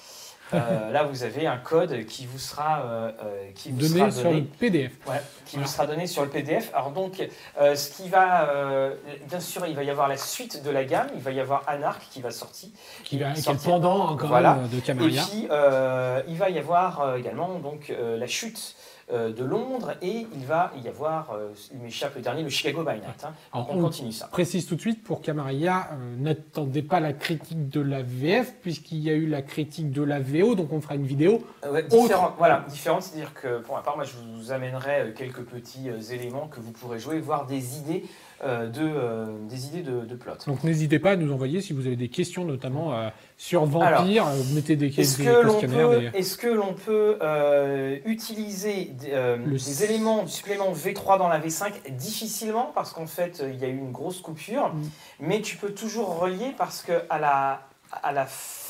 B: Euh, là, vous avez un code qui vous sera, euh, euh, qui vous
A: Donné
B: sera
A: sur
B: donné.
A: le PDF.
B: Ouais, qui vous sera donné sur le PDF. Alors donc, euh, ce qui va, euh, bien sûr, il va y avoir la suite de la gamme. Il va y avoir Anarch qui va sortir.
A: Qui, va, qui est
B: sortir.
A: pendant hein, quand
B: Voilà.
A: de
B: Et
A: Camarilla.
B: puis, euh, il va y avoir également donc euh, la chute de Londres et il va y avoir, euh, il m'échappe le dernier, le Chicago by Night. hein.
A: Alors,
B: on
A: on
B: continue ça.
A: précise tout de suite pour Camarilla, euh, n'attendez pas la critique de la VF puisqu'il y a eu la critique de la VO, donc on fera une vidéo.
B: Euh, ouais, différent, voilà, différent, c'est-à-dire que pour ma part, moi, je vous amènerai euh, quelques petits euh, éléments que vous pourrez jouer, voir des idées euh, de, euh, des idées de, de plot.
A: Donc n'hésitez pas à nous envoyer si vous avez des questions, notamment euh, sur Vampire. euh, mettez des,
B: Est-ce
A: des
B: que l'on
A: questionnaires.
B: peut,
A: des-
B: est-ce que l'on peut euh, utiliser des, euh, éléments du supplément V3 dans la V5 difficilement parce qu'en fait euh, il y a eu une grosse coupure,
A: Mm.
B: mais tu peux toujours relier parce que à la, à la fin,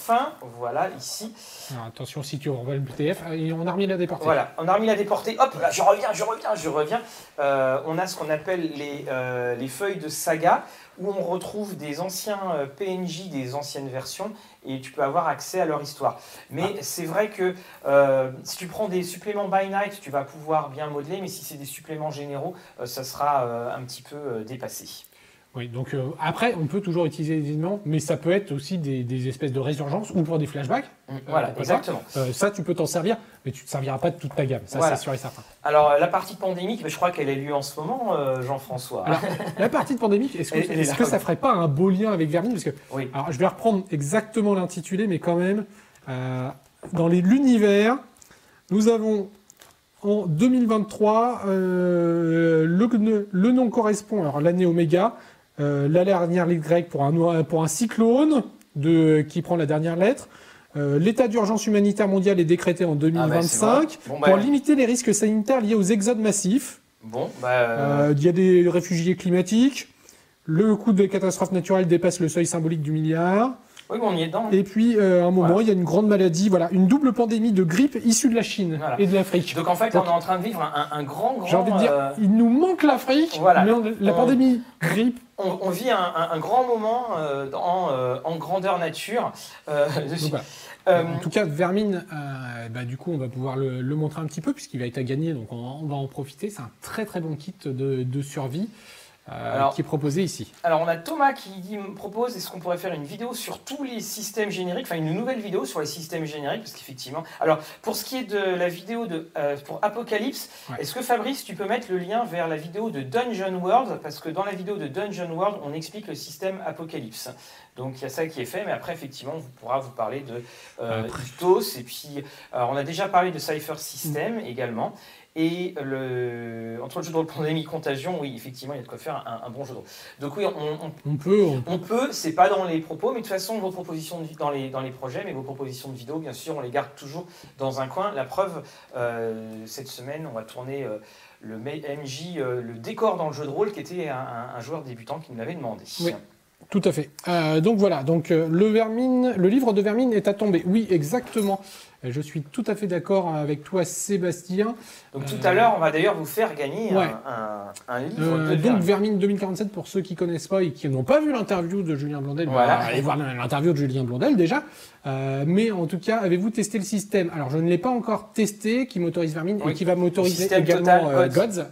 B: voilà ici,
A: Alors, attention si tu revois le euh, et on a remis la déportée.
B: voilà, on a remis la déportée, hop, là, je reviens, je reviens, je reviens. Euh, on a ce qu'on appelle les, euh, les feuilles de saga où on retrouve des anciens euh, PNJ des anciennes versions et tu peux avoir accès à leur histoire. Mais
A: Ah.
B: c'est vrai que euh, si tu prends des suppléments by night, tu vas pouvoir bien modeler, mais si c'est des suppléments généraux, ça sera un petit peu dépassé.
A: Oui, donc euh, après, on peut toujours utiliser des éléments, mais ça peut être aussi des, des espèces de résurgences ou pour des flashbacks.
B: voilà,
A: pourquoi
B: exactement.
A: Euh, ça, tu peux t'en servir, mais tu ne te serviras pas de toute ta gamme. Ça,
B: Voilà.
A: c'est sûr et certain.
B: Alors euh, la partie pandémique, je crois qu'elle a lieu en ce moment, euh, Jean-François.
A: La partie de pandémique, est-ce que,
B: est
A: que
B: oui.
A: ça ferait pas un beau lien avec Vermine? Parce que,
B: Oui.
A: alors, je vais reprendre exactement l'intitulé, mais quand même, euh, dans l'univers, nous avons en 2023, euh, le, le nom correspond, alors l'année Oméga, euh, la dernière lettre grecque pour un, noi- pour un cyclone de, qui prend la dernière lettre. Euh, L'état d'urgence humanitaire mondial est décrété en
B: Ah, bah, c'est
A: 2025
B: vrai. Bon, bah,
A: pour limiter les risques sanitaires liés aux exodes massifs.
B: bon, bah, euh,
A: Euh, Il y a des réfugiés climatiques. Le coût des catastrophes naturelles dépasse le seuil symbolique du milliard.
B: Oui, mais on y est dedans.
A: Et puis, euh, à un moment,
B: Voilà.
A: il y a une grande maladie, voilà, une double pandémie de grippe issue de la Chine
B: Voilà.
A: et de l'Afrique.
B: Donc en fait,
A: Donc-
B: on est en train de vivre un, grand, grand.
A: J'ai envie de dire,
B: euh,
A: il nous manque l'Afrique,
B: Voilà.
A: mais on- la
B: On-
A: pandémie grippe,
B: on, on vit un, un- un grand moment euh, en, en grandeur nature.
A: donc.
B: Euh,
A: En tout cas, Vermine, euh, bah, du coup, on va pouvoir le, le montrer un petit peu puisqu'il va être à gagner, donc on, on va en profiter. C'est un très très bon kit de, de survie euh,
B: Alors-
A: qui est proposé ici.
B: alors on a Thomas qui me propose est-ce qu'on pourrait faire une vidéo sur tous les systèmes génériques, enfin une nouvelle vidéo sur les systèmes génériques, parce qu'effectivement. Alors pour ce qui est de la vidéo de euh, pour Apocalypse,
A: Ouais.
B: est-ce que Fabrice, tu peux mettre le lien vers la vidéo de Dungeon World, parce que dans la vidéo de Dungeon World, on explique le système Apocalypse. Donc il y a ça qui est fait, mais après effectivement, on pourra vous parler de euh, et puis alors, on a déjà parlé de Cypher System également. Et le, entre le jeu de rôle pandémie contagion, oui, effectivement, il y a de quoi faire un, un bon jeu de rôle. Donc oui, on, on-
A: On peut, on-
B: on peut, c'est pas dans les propos, mais de toute façon, vos propositions de, dans, les, dans les projets, mais vos propositions de vidéos, bien sûr, on les garde toujours dans un coin. La preuve, euh, cette semaine, on va tourner euh, le MJ, euh, le décor dans le jeu de rôle, qui était un, un- un joueur débutant qui nous l'avait demandé.
A: Oui. Tout à fait. Euh, donc voilà, donc euh, le vermine, le livre de Vermine est à tomber. Oui, exactement. Euh, Je suis tout à fait d'accord avec toi, Sébastien.
B: Donc tout
A: Euh,
B: à l'heure, on va d'ailleurs vous faire gagner un-
A: ouais.
B: un, un livre
A: Euh,
B: de
A: donc
B: Vermine.
A: Vermine 2047 pour ceux qui connaissent pas et qui n'ont pas vu l'interview de Julien Blondel, bah,
B: Voilà.
A: allez voir l'interview de Julien Blondel déjà. Euh, mais en tout cas, avez-vous testé le système? Alors je ne l'ai pas encore testé, qui m'autorise Vermine et
B: Oui.
A: qui va m'autoriser également
B: Total Gods.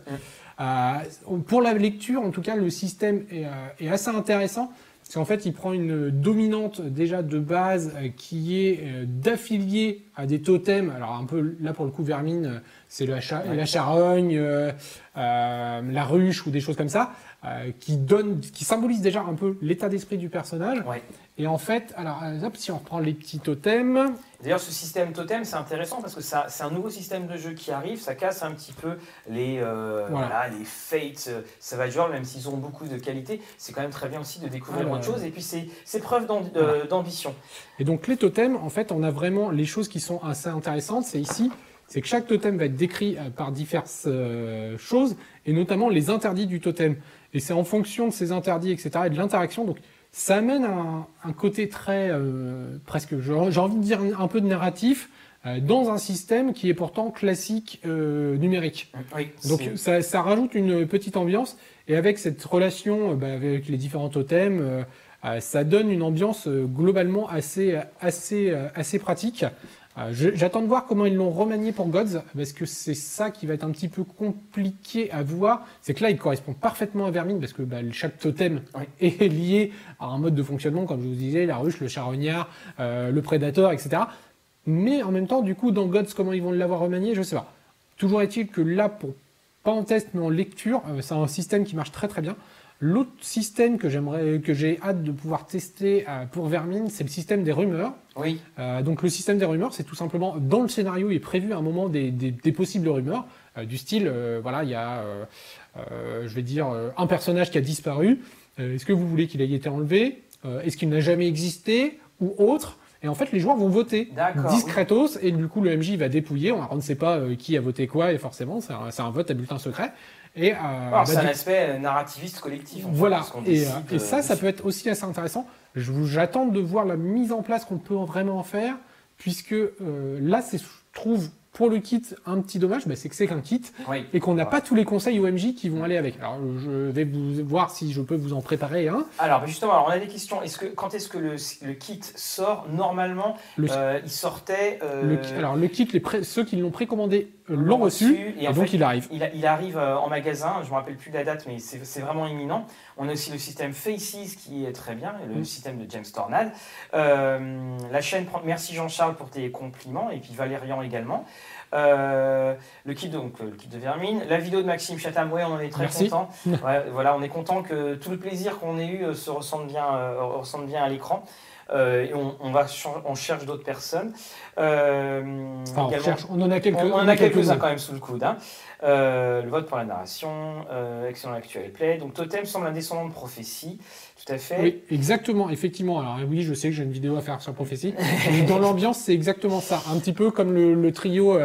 A: Euh, pour la lecture, en tout cas, le système est, est assez intéressant. Parce qu'en fait, il prend une dominante déjà de base euh, qui est euh, d'affilier à des totems. Alors un peu là pour le coup, Vermine, euh, c'est la, cha-
B: Ouais.
A: la charogne, euh, la ruche ou des choses comme ça, euh, qui donne, qui symbolise déjà un peu l'état d'esprit du personnage.
B: Ouais.
A: Et en fait, alors euh, hop, si on reprend les petits totems,
B: D'ailleurs, ce système totem, c'est intéressant parce que ça, c'est un nouveau système de jeu qui arrive. Ça casse un petit peu les, euh,
A: Voilà.
B: voilà, les Fates, euh, Savage même s'ils ont beaucoup de qualité. C'est quand même très bien aussi de découvrir
A: Ah,
B: autre chose. Et puis, c'est, c'est preuve d'am- d'ambition.
A: Et donc les totems, en fait, on a vraiment les choses qui sont assez intéressantes. C'est ici, c'est que chaque totem va être décrit par diverses euh, choses, et notamment les interdits du totem. Et c'est en fonction de ces interdits, etc., et de l'interaction. Donc ça amène un, un côté très, euh, presque, j'ai envie de dire un peu de narratif, euh, dans un système qui est pourtant classique euh, numérique.
B: Oui,
A: Donc ça, ça rajoute une petite ambiance et avec cette relation euh, bah, avec les différents totems, euh, euh, ça donne une ambiance euh, globalement assez, assez, assez pratique. Euh, j'attends de voir comment ils l'ont remanié pour Gods, parce que c'est ça qui va être un petit peu compliqué à voir? C'est que là, il correspond parfaitement à Vermine, parce que bah, chaque totem est lié à un mode de fonctionnement, comme je vous disais, la ruche, le charognard, euh, le prédateur, etc. Mais en même temps, du coup, dans Gods, comment ils vont l'avoir remanié, je ne sais pas. Toujours est-il que là, pour pas en test, mais en lecture, euh, c'est un système qui marche très très bien. L'autre système que j'aimerais, que j'ai hâte de pouvoir tester euh, pour Vermine, c'est le système des rumeurs.
B: Oui.
A: Euh, donc le système des rumeurs, c'est tout simplement dans le scénario, il est prévu à un moment des, possibles rumeurs du style, voilà, il y a, je vais dire, un personnage qui a disparu. Est-ce que vous voulez qu'il ait été enlevé? Est-ce qu'il n'a jamais existé? Ou autre? Et en fait, les joueurs vont voter discretos, et du coup, le MJ va dépouiller. On ne sait pas euh, qui a voté quoi, et forcément, c'est un, vote à bulletin secret.
B: Et, euh, bah, c'est un aspect narrativiste collectif.
A: voilà. et, euh, ça, ça peut être aussi assez intéressant. J'attends de voir la mise en place qu'on peut vraiment faire, puisque là, c'est, je trouve, pour le kit, un petit dommage, bah, c'est que c'est qu'un kit et qu'on n'a pas tous les conseils OMJ qui vont aller avec. Alors, je vais vous voir si je peux vous en préparer un.
B: Alors, justement, on a des questions. Est-ce que, quand est-ce que le, kit sort Normalement, euh, il sortait.
A: Euh, alors, le kit, les ceux qui l'ont précommandé euh, l'ont reçu, et, donc il arrive.
B: Il, arrive en magasin, je ne me rappelle plus la date, mais c'est vraiment imminent. On a aussi le système Faces qui est très bien, le mm. système de James Tornade. la chaîne, merci Jean-Charles pour tes compliments, et puis Valérian également. Euh, le kit donc le kit de Vermine, la vidéo de Maxime Chatham, ouais, on en est très content. (laughs) voilà, on est content que tout le plaisir qu'on ait eu euh, se ressente bien, euh, ressente bien à l'écran. et on, va on cherche d'autres personnes.
A: on, cherche, on en a quelques,
B: on, en a quelques-uns quand même sous le coude. Hein. Le vote pour la narration, excellent actuel play. Donc Totem semble un descendant de prophétie. Tout à fait.
A: Oui, exactement, effectivement. Alors oui, je sais que j'ai une vidéo à faire sur prophétie. Dans (laughs) l'ambiance, c'est exactement ça. Un petit peu comme le, trio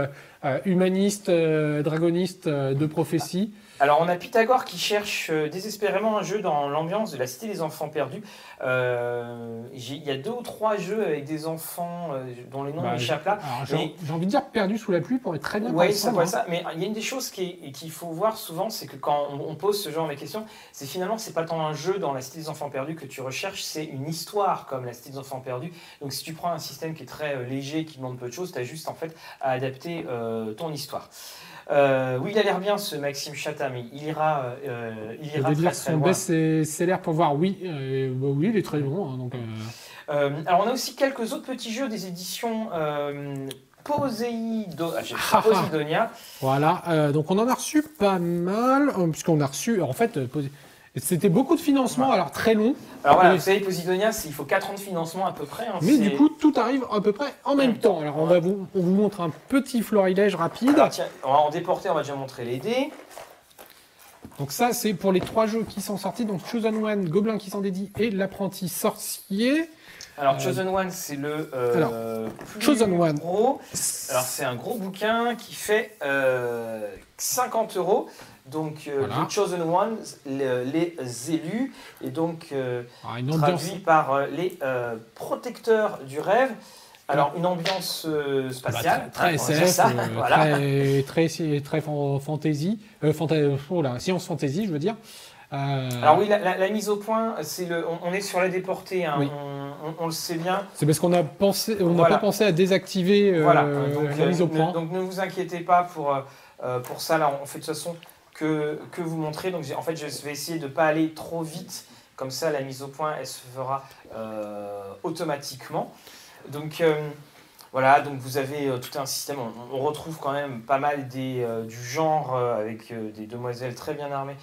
A: euh, humaniste, euh, dragoniste euh, de prophétie.
B: Alors on a Pythagore qui cherche désespérément un jeu dans l'ambiance de la cité des enfants perdus. il y a deux ou trois jeux avec des enfants dont les noms bah, m'échappent là.
A: J'ai envie de dire perdus sous la pluie pour être très bien.
B: Oui, ça, hein. ça? Mais il y a une des choses qu'il faut voir souvent, c'est que quand on, pose ce genre de questions, c'est finalement c'est pas tant un jeu dans la cité des enfants perdus que tu recherches, c'est une histoire comme la cité des enfants perdus. Donc si tu prends un système qui est très léger, qui demande peu de choses, tu as juste en fait à adapter ton histoire. Euh, oui, il a l'air bien ce Maxime Chatham, mais il ira, euh, il ira très, très
A: son best-seller pour voir. Oui, euh, bah oui, il est très bon. Hein, donc,
B: alors, on a aussi quelques autres petits jeux des éditions Poseidonia.
A: Ah, voilà, donc on en a reçu pas mal, puisqu'on a reçu, en fait, c'était beaucoup de financement, alors très long.
B: Alors voilà, vous savez, Posidonia, il faut 4 ans de financement à peu près. Hein,
A: mais du coup, tout arrive à peu près en même temps. Alors on, va vous, on vous montre un petit florilège rapide.
B: tiens, on va en déporter, on va déjà montrer les dés.
A: Donc ça, c'est pour les trois jeux qui sont sortis. Donc Chosen One, Gobelin qui s'en dédie et l'apprenti sorcier.
B: Alors, Chosen One, c'est le
A: euh, Chosen One.
B: gros. Alors, c'est un gros bouquin qui fait 50 euh, euros. Donc, euh, les Chosen Ones, les, élus, et donc euh, ah, traduit par euh, les protecteurs du rêve. Alors, une ambiance spatiale.
A: Bah, très, hein, très, très, très, fantasy, oh science fantasy, je veux dire.
B: Alors oui, la, mise au point, c'est le, on, est sur la déportée, hein, on, le sait bien.
A: C'est parce qu'on a pensé, on n'a pas pensé à désactiver la mise au point.
B: donc ne vous inquiétez pas pour, pour ça. Là, on fait de toute façon que, que vous montrez. Donc en fait, je vais essayer de ne pas aller trop vite. Comme ça, la mise au point, elle se fera euh, automatiquement. Donc euh, voilà, donc vous avez euh, tout un système. On, retrouve quand même pas mal des, du genre avec des demoiselles très bien armées,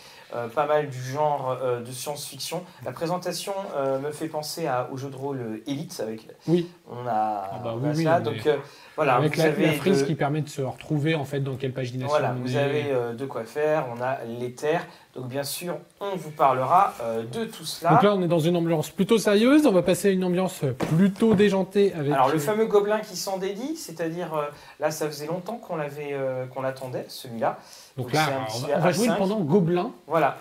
B: pas mal du genre de science-fiction. La présentation me fait penser à, au jeu de rôle Elite avec.
A: Oui.
B: On a, ah bah ça. Donc voilà,
A: Avec la, frise qui permet de se retrouver en fait dans quelle pagination.
B: Voilà, vous avez euh, de quoi faire. On a l'éther. Donc bien sûr, on vous parlera euh, de tout cela.
A: Donc là, on est dans une ambiance plutôt sérieuse. On va passer à une ambiance plutôt déjantée avec.
B: Alors le fameux gobelin qui s'en dédie, c'est-à-dire euh, là, ça faisait longtemps qu'on l'avait, qu'on l'attendait, celui-là.
A: Donc, là, on va, jouer pendant gobelin.
B: Voilà.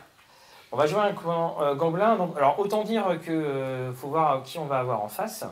B: On va jouer un gobelin. Donc, alors autant dire que faut voir qui on va avoir en face.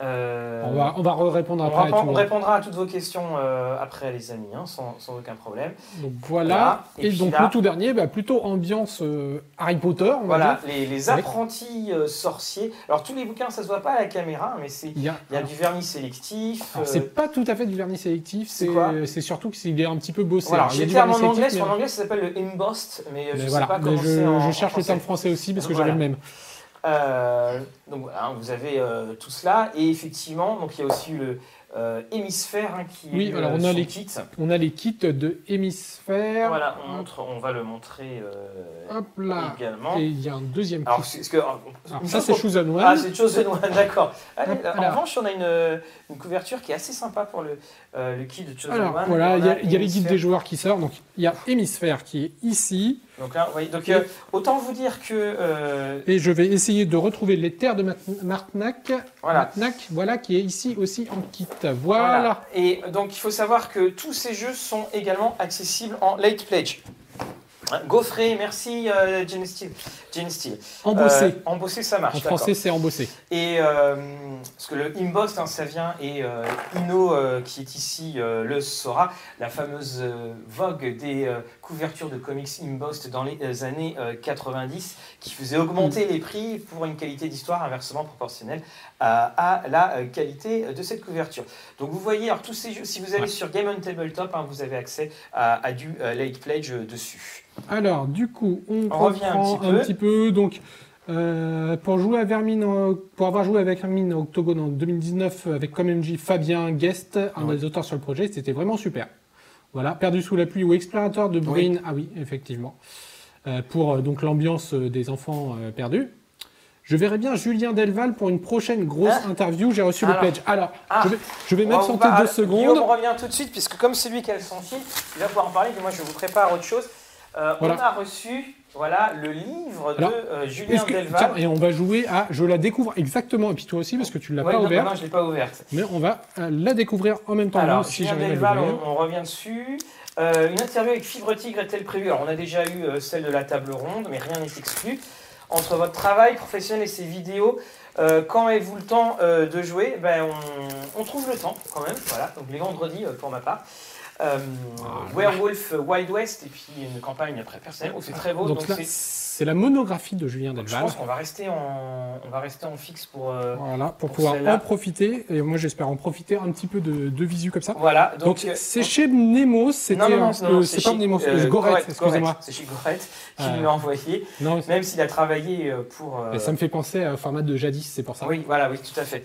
B: Euh,
A: On va, on va répondre
B: on,
A: après. à tout,
B: on
A: hein.
B: répondra à toutes vos questions euh, après, les amis, hein, sans, sans aucun problème.
A: Donc voilà.
B: Et
A: donc
B: là-
A: le tout dernier, bah, plutôt ambiance euh, Harry Potter, on va
B: Voilà,
A: dire.
B: les, les apprentis sorciers. Alors, tous les bouquins, ça se voit pas à la caméra, mais c'est.
A: Il y a,
B: Il y a du vernis sélectif.
A: c'est pas tout à fait du vernis sélectif,
B: c'est
A: surtout qu'il est un petit peu bossé.
B: Voilà, j'ai le terme en anglais,
A: sélectif,
B: en
A: mais-
B: anglais ça s'appelle le embossed, mais euh, je
A: mais
B: sais
A: voilà,
B: pas
A: mais
B: comment
A: je,
B: en,
A: je
B: en
A: cherche le terme français aussi parce que j'avais le même.
B: Euh, donc voilà, vous avez euh, tout cela, et effectivement, donc il y a aussi le euh, hémisphère hein, qui
A: Oui,
B: est
A: alors on a les-
B: kit.
A: On a les kits de hémisphère.
B: Voilà, on, montre, on va le montrer
A: Hop là.
B: également.
A: Et il y a un deuxième kit.
B: Alors, que,
A: ça c'est Choose One.
B: Ah, c'est chose de One, d'accord. En revanche, on a une, une couverture qui est assez sympa pour le, euh, le kit de Chosen
A: Alors
B: One.
A: voilà, il y a, il y a les guides des joueurs qui sortent. Donc il y a hémisphère qui est ici.
B: Donc là, voyez, donc, euh, autant vous dire que euh,
A: Et je vais essayer de retrouver les terres de Martnac.
B: voilà.
A: Martnac, voilà, qui est ici aussi en kit. Voilà.
B: Et donc il faut savoir que tous ces jeux sont également accessibles en late pledge. Gaufré, merci euh, Jane Steele. Jane Steele.
A: Embossé.
B: Euh, embossé, ça marche.
A: en français, c'est embossé.
B: Et euh, parce que le embossed, hein, ça vient, et euh, Ino, qui est ici, le saura, la fameuse vogue des couvertures de comics embossed dans les années euh, 90, qui faisait augmenter les prix pour une qualité d'histoire inversement proportionnelle à, la qualité de cette couverture. Donc vous voyez, alors tous ces jeux, si vous allez
A: Ouais.
B: sur Game on Tabletop, hein, vous avez accès à, à du late pledge dessus.
A: Alors, du coup, on,
B: On revient un
A: reprend
B: petit peu.
A: un petit peu. Donc, euh, pour jouer à Vermine, en- pour avoir joué avec Vermine en Octogone en 2019 avec comme MJ Fabien Guest, un
B: Ouais.
A: des auteurs sur le projet, c'était vraiment super. Voilà, Perdu sous la pluie ou Explorateur de Bruin, ah oui, effectivement, Euh, pour euh, donc l'ambiance euh, des enfants euh, perdus. Je verrai bien Julien Delval pour une prochaine grosse
B: Ah.
A: interview. J'ai reçu
B: Alors.
A: le pledge. Alors,
B: Ah.
A: je vais, je vais
B: On va-
A: m'absenter
B: on
A: deux secondes.
B: Guillaume revient tout de suite, puisque comme c'est lui qui a le son fil, il va pouvoir en parler, et moi je vous prépare autre chose. Euh,
A: Voilà.
B: On a reçu voilà, le livre
A: Alors,
B: de euh, Julien
A: que- tiens,
B: Delval.
A: et on va jouer à Je la découvre exactement, et puis toi aussi, parce que tu ne l'as
B: Ouais,
A: pas
B: non,
A: ouvert.
B: non, je ne l'ai pas ouverte.
A: Mais on va euh, la découvrir en même temps.
B: Alors,
A: nous, si
B: Julien Delval, on, on revient dessus. Une interview avec Fibre Tigre est-elle prévue? Alors, on a déjà eu celle de la table ronde, mais rien n'est exclu. Entre votre travail professionnel et ces vidéos, euh, quand avez-vous le temps euh, de jouer? Ben, on, on trouve le temps quand même. Voilà, donc les vendredis euh, pour ma part. Euh,
A: Voilà.
B: Werewolf Wild West et puis une campagne après personnelle. C'est très beau.
A: Donc
B: donc
A: là,
B: c'est-
A: c'est la monographie de Julien
B: je
A: Delval.
B: pense qu'on va rester en, on va rester en fixe pour. euh,
A: Voilà, pour
B: pour
A: pouvoir en profiter. Et moi, j'espère en profiter un petit peu de, de visu comme ça.
B: voilà.
A: Donc,
B: euh,
A: c'est chez Nemos. C'était
B: non, non, non,
A: un-
B: non, non,
A: c'est pas Nemos,
B: euh,
A: c'est Gorette, excusez-moi.
B: C'est chez Gorette qui me l'a envoyé.
A: Non,
B: Même s'il a travaillé pour.
A: ça me fait penser au format de jadis, c'est pour ça.
B: Oui, voilà, oui, tout à fait.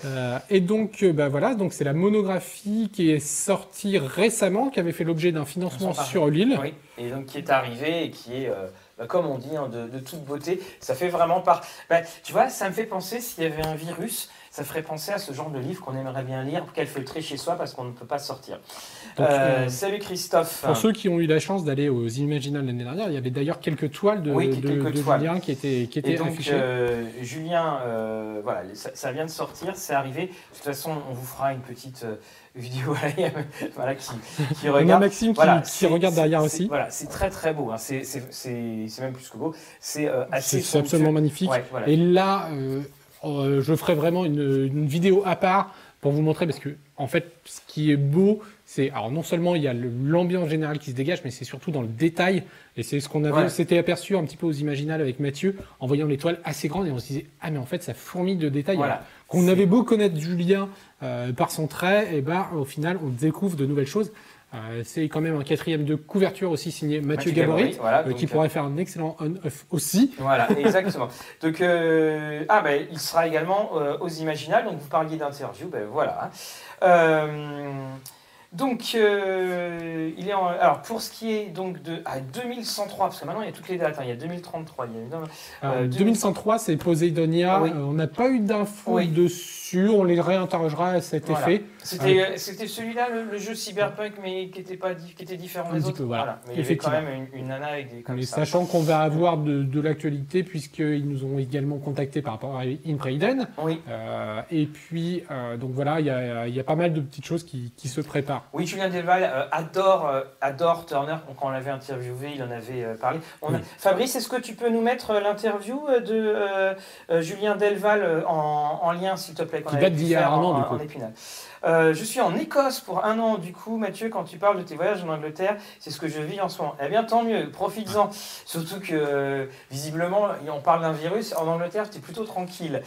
A: Et donc, bah voilà, donc c'est la monographie qui est sortie récemment, qui avait fait l'objet d'un financement sur l'île.
B: Oui, et donc qui est arrivé et qui est, euh, bah, comme on dit, hein, de, toute beauté. Ça fait vraiment part. bah, tu vois, ça me fait penser s'il y avait un virus, ça ferait penser à ce genre de livre qu'on aimerait bien lire, qu'elle feuilleterait chez soi parce qu'on ne peut pas sortir.
A: Donc,
B: Euh,
A: euh,
B: salut Christophe.
A: Pour ceux qui ont eu la chance d'aller aux Imaginales l'année dernière, il y avait d'ailleurs quelques toiles de,
B: Oui,
A: de,
B: quelques
A: de
B: toiles.
A: Julien qui étaient, qui étaient
B: Et donc,
A: affichées.
B: euh, Julien, euh, voilà, ça, ça vient de sortir, c'est arrivé. De toute façon, on vous fera une petite vidéo (laughs) voilà, qui, qui
A: On a
B: regarde.
A: Maxime qui,
B: Voilà,
A: qui
B: c'est-
A: regarde derrière aussi.
B: Voilà, c'est très très beau. hein. C'est même plus que beau. C'est euh, assez
A: C'est c'est absolument magnifique.
B: Ouais, voilà.
A: Et là, euh, euh, je ferai vraiment une, une vidéo à part pour vous montrer parce que, en fait, ce qui est beau, c'est alors non seulement il y a l'ambiance générale qui se dégage, mais c'est surtout dans le détail. Et c'est ce qu'on avait,
B: Ouais.
A: s'était aperçu un petit peu aux Imaginales avec Mathieu en voyant l'étoile assez grande et on se disait ah mais en fait ça fourmille de détails.
B: Voilà.
A: Qu'on avait beau connaître Julien euh, par son trait, et ben au final on découvre de nouvelles choses. Euh, c'est quand même un quatrième de couverture aussi signé Mathieu, Gaborit,
B: voilà,
A: euh,
B: donc,
A: qui
B: euh,
A: pourrait faire un excellent on-off aussi.
B: Voilà, exactement. (laughs) donc, euh, ah ben, il sera également euh, aux Imaginales. Donc, vous parliez d'interview, ben voilà. Euh, donc, euh, il est en, alors pour ce qui est donc de à 2103, parce que maintenant il y a toutes les dates. hein, il y a 2033, il y a évidemment-
A: Alors,
B: Euh,
A: 2103, c'est Poseidonia.
B: Oui.
A: Euh, on n'a pas eu d'infos
B: Oui.
A: dessus. On les réinterrogera à cet
B: Voilà.
A: effet.
B: C'était c'était celui-là, le, le jeu Cyberpunk, mais qui était, pas, qui était différent
A: Un
B: des autres.
A: peu, voilà.
B: Mais il y avait quand même une, une nana avec des comme
A: Mais
B: ça.
A: sachant qu'on va avoir de, de l'actualité, puisqu'ils nous ont également contactés par rapport à Inpreiden.
B: Oui,
A: Euh, et puis, euh, donc voilà, il y a, y a pas mal de petites choses qui, qui se préparent.
B: Oui, Julien Delval euh, adore, euh, adore Turner. Quand on l'avait interviewé, il en avait euh, parlé. On a-
A: Oui.
B: Fabrice, est-ce que tu peux nous mettre euh, l'interview euh, de euh, euh, Julien Delval euh, en, en lien, s'il te plaît
A: Qui date d'il y a
B: faire
A: un
B: en-
A: an, du coup.
B: en. Euh, je suis en Écosse pour un an, du coup, Mathieu, quand tu parles de tes voyages en Angleterre, c'est ce que je vis en ce moment. Eh bien, tant mieux, profites-en. Surtout que, euh, visiblement, on parle d'un virus. En Angleterre, tu es plutôt tranquille.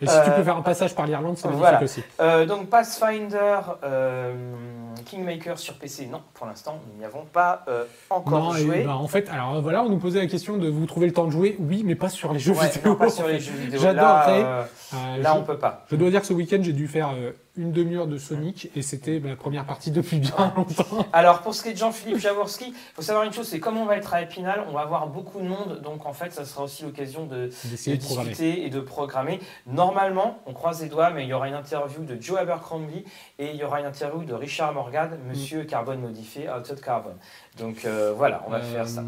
A: Et si tu
B: Euh,
A: peux faire un passage par l'Irlande, c'est magnifique
B: voilà.
A: aussi.
B: Euh, donc Pathfinder, euh, Kingmaker sur PC, non, pour l'instant, nous n'y avons pas euh, encore
A: Non, et
B: joué.
A: bah, en fait, alors euh, voilà, on nous posait la question de vous trouver le temps de jouer. Oui, mais pas sur les jeux
B: Ouais,
A: vidéo.
B: non, pas sur les jeux vidéo.
A: J'adorerais.
B: Là, euh,
A: Euh,
B: là,
A: je,
B: on peut pas.
A: je dois dire que ce week-end, j'ai dû faire euh, une demi-heure de Sonic et c'était ma première partie depuis bien longtemps. (laughs)
B: Alors, pour ce qui est de Jean-Philippe Jaworski, il faut savoir une chose, c'est comme on va être à Épinal, on va avoir beaucoup de monde, donc en fait, ça sera aussi l'occasion de, discuter et de programmer. Normalement, on croise les doigts, mais il y aura une interview de Joe Abercrombie et il y aura une interview de Richard Morgan,
A: Mm.
B: Monsieur Carbone Modifié, Out of Carbon. Donc euh, voilà, on va faire ça.
A: Euh,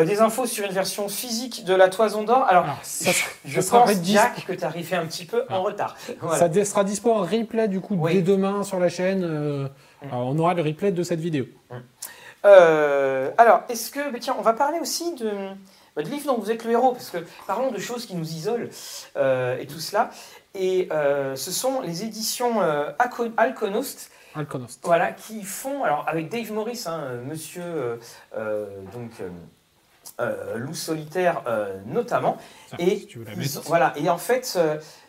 B: Euh, des infos sur une version physique de la Toison d'Or. Alors,
A: ça,
B: je
A: ça
B: pense, Jack, que tu arrivé un petit peu en
A: Ah.
B: retard. Voilà.
A: ça sera dispo en replay du coup
B: Oui.
A: dès demain sur la chaîne. euh,
B: Mm.
A: on aura le replay de cette vidéo.
B: Euh, alors, est-ce que. bah, tiens, on va parler aussi de, bah, de livres dont vous êtes le héros, parce que parlons de choses qui nous isolent euh, et tout cela. Et euh, ce sont les éditions euh, Alconost,
A: Alconost.
B: voilà, qui font, alors avec Dave Morris, hein, monsieur euh, euh, donc, euh, euh, Loup Solitaire euh, notamment. Et
A: si tu veux la
B: Ils voilà, et en fait,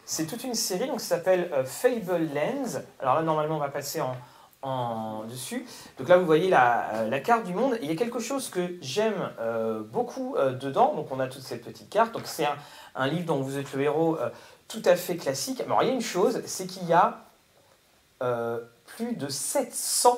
B: c'est toute une série, donc ça s'appelle Fable Lens. Alors là, normalement, on va passer en, en dessus. Donc là, vous voyez la, la carte du monde. Il y a quelque chose que j'aime beaucoup dedans. Donc on a toute cette petite carte. Donc c'est un, un livre dont vous êtes le héros tout à fait classique. Alors il y a une chose, c'est qu'il y a euh, plus de 700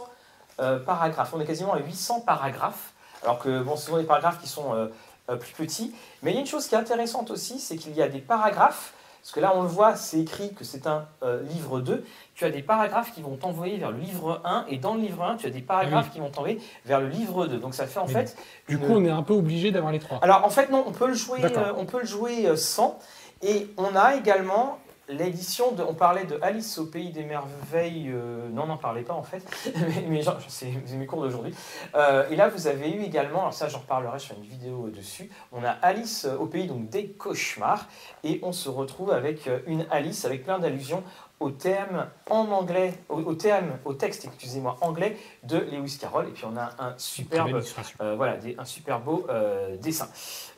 B: euh, paragraphes. On est quasiment à 800 paragraphes. Alors que, bon, ce sont des paragraphes qui sont euh, euh, plus petits. Mais il y a une chose qui est intéressante aussi, c'est qu'il y a des paragraphes, parce que là on le voit, c'est écrit que c'est un euh, livre 2, tu as des paragraphes qui vont t'envoyer vers le livre 1, et dans le livre 1, tu as des paragraphes qui vont t'envoyer vers le livre 2. Donc ça fait en
A: Mais
B: fait...
A: Du
B: une-
A: coup, on est un peu obligé d'avoir les trois.
B: Alors en fait non, on peut le jouer, on peut le jouer sans, et on a également l'édition de, on parlait de Alice au pays des merveilles, euh, non, n'en parlez pas en fait, (laughs) mais, mais c'est mes cours d'aujourd'hui. Euh, et là, vous avez eu également, alors ça, j'en reparlerai sur une vidéo dessus. On a Alice au pays donc des cauchemars, et on se retrouve avec euh, une Alice avec plein d'allusions au thème en anglais, au, au thème, au texte, excusez-moi, anglais de Lewis Carroll. Et puis on a un superbe euh, voilà, des- un super beau euh, dessin.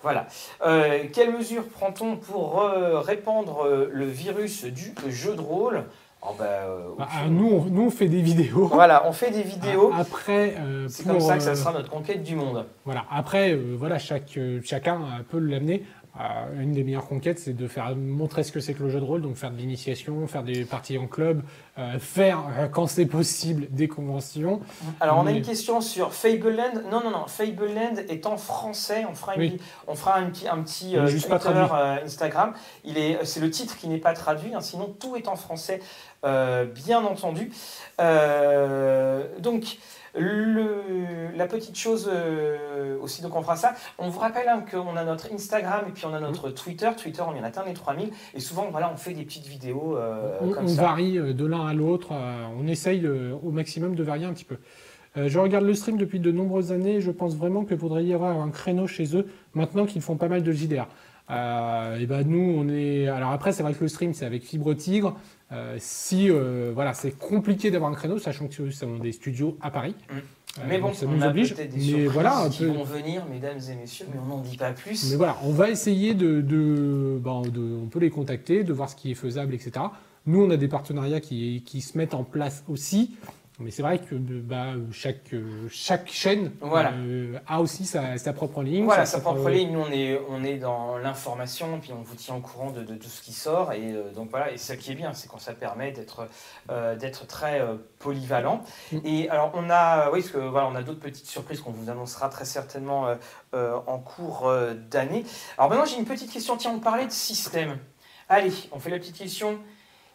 B: Voilà. Euh, quelles mesures prend-on pour euh, répandre euh, le virus du jeu de rôle? Oh, bah, euh,
A: Bah, ah, nous, on, nous, on fait des vidéos.
B: Voilà, on fait des vidéos.
A: Ah, Après, euh,
B: C'est comme ça que ça
A: euh,
B: sera notre conquête du monde.
A: Voilà. Après, euh, voilà, chaque, euh, chacun euh, peut l'amener. Euh, une des meilleures conquêtes, c'est de faire montrer ce que c'est que le jeu de rôle, donc faire de l'initiation, faire des parties en club, euh, faire, euh, quand c'est possible, des conventions.
B: Alors, on a une question sur Fableland. Non, non, non. Fableland est en français. On fera, une-
A: Oui.
B: on fera un petit, un petit euh, Instagram. Il est, c'est le titre qui n'est pas traduit. hein, sinon, tout est en français, bien entendu. Donc, le, la petite chose euh, aussi, donc on fera ça. On vous rappelle hein, qu'on a notre Instagram et puis on a notre Twitter. Twitter, on vient d'atteindre les 3000. Et souvent, voilà, on fait des petites vidéos euh,
A: on
B: comme
A: on
B: ça.
A: varie euh, de l'un à l'autre. euh, on essaye au maximum de varier un petit peu. Je regarde le stream depuis de nombreuses années et je pense vraiment qu'il faudrait y avoir un créneau chez eux maintenant qu'ils font pas mal de JDR. Euh, et ben nous, on est. Alors après, c'est vrai que le stream, c'est avec Fibre Tigre. Euh, si euh, voilà, c'est compliqué d'avoir un créneau, sachant que eux sont des studios à Paris.
B: Mm. Mais bon,
A: ça
B: on
A: nous
B: a
A: oblige.
B: des
A: Mais voilà, un
B: qui
A: peu-
B: vont venir, mesdames et messieurs, mais on n'en dit pas plus.
A: Mais voilà, on va essayer de, de, ben, de- on peut les contacter, de voir ce qui est faisable, etc. Nous, on a des partenariats qui, qui se mettent en place aussi. Mais c'est vrai que bah, chaque, chaque chaîne
B: Voilà.
A: euh, a aussi sa, sa propre ligne.
B: Voilà, sa propre ligne, nous on est, on est dans l'information, puis on vous tient au courant de, de tout ce qui sort, et euh, donc voilà, et ce qui est bien, c'est qu'on ça permet d'être euh, d'être très euh, polyvalent.
A: Mm.
B: Et alors on a, oui, parce que voilà, on a d'autres petites surprises qu'on vous annoncera très certainement en cours d'année. Alors maintenant j'ai une petite question, tiens, on parlait de système. Allez, on fait la petite question.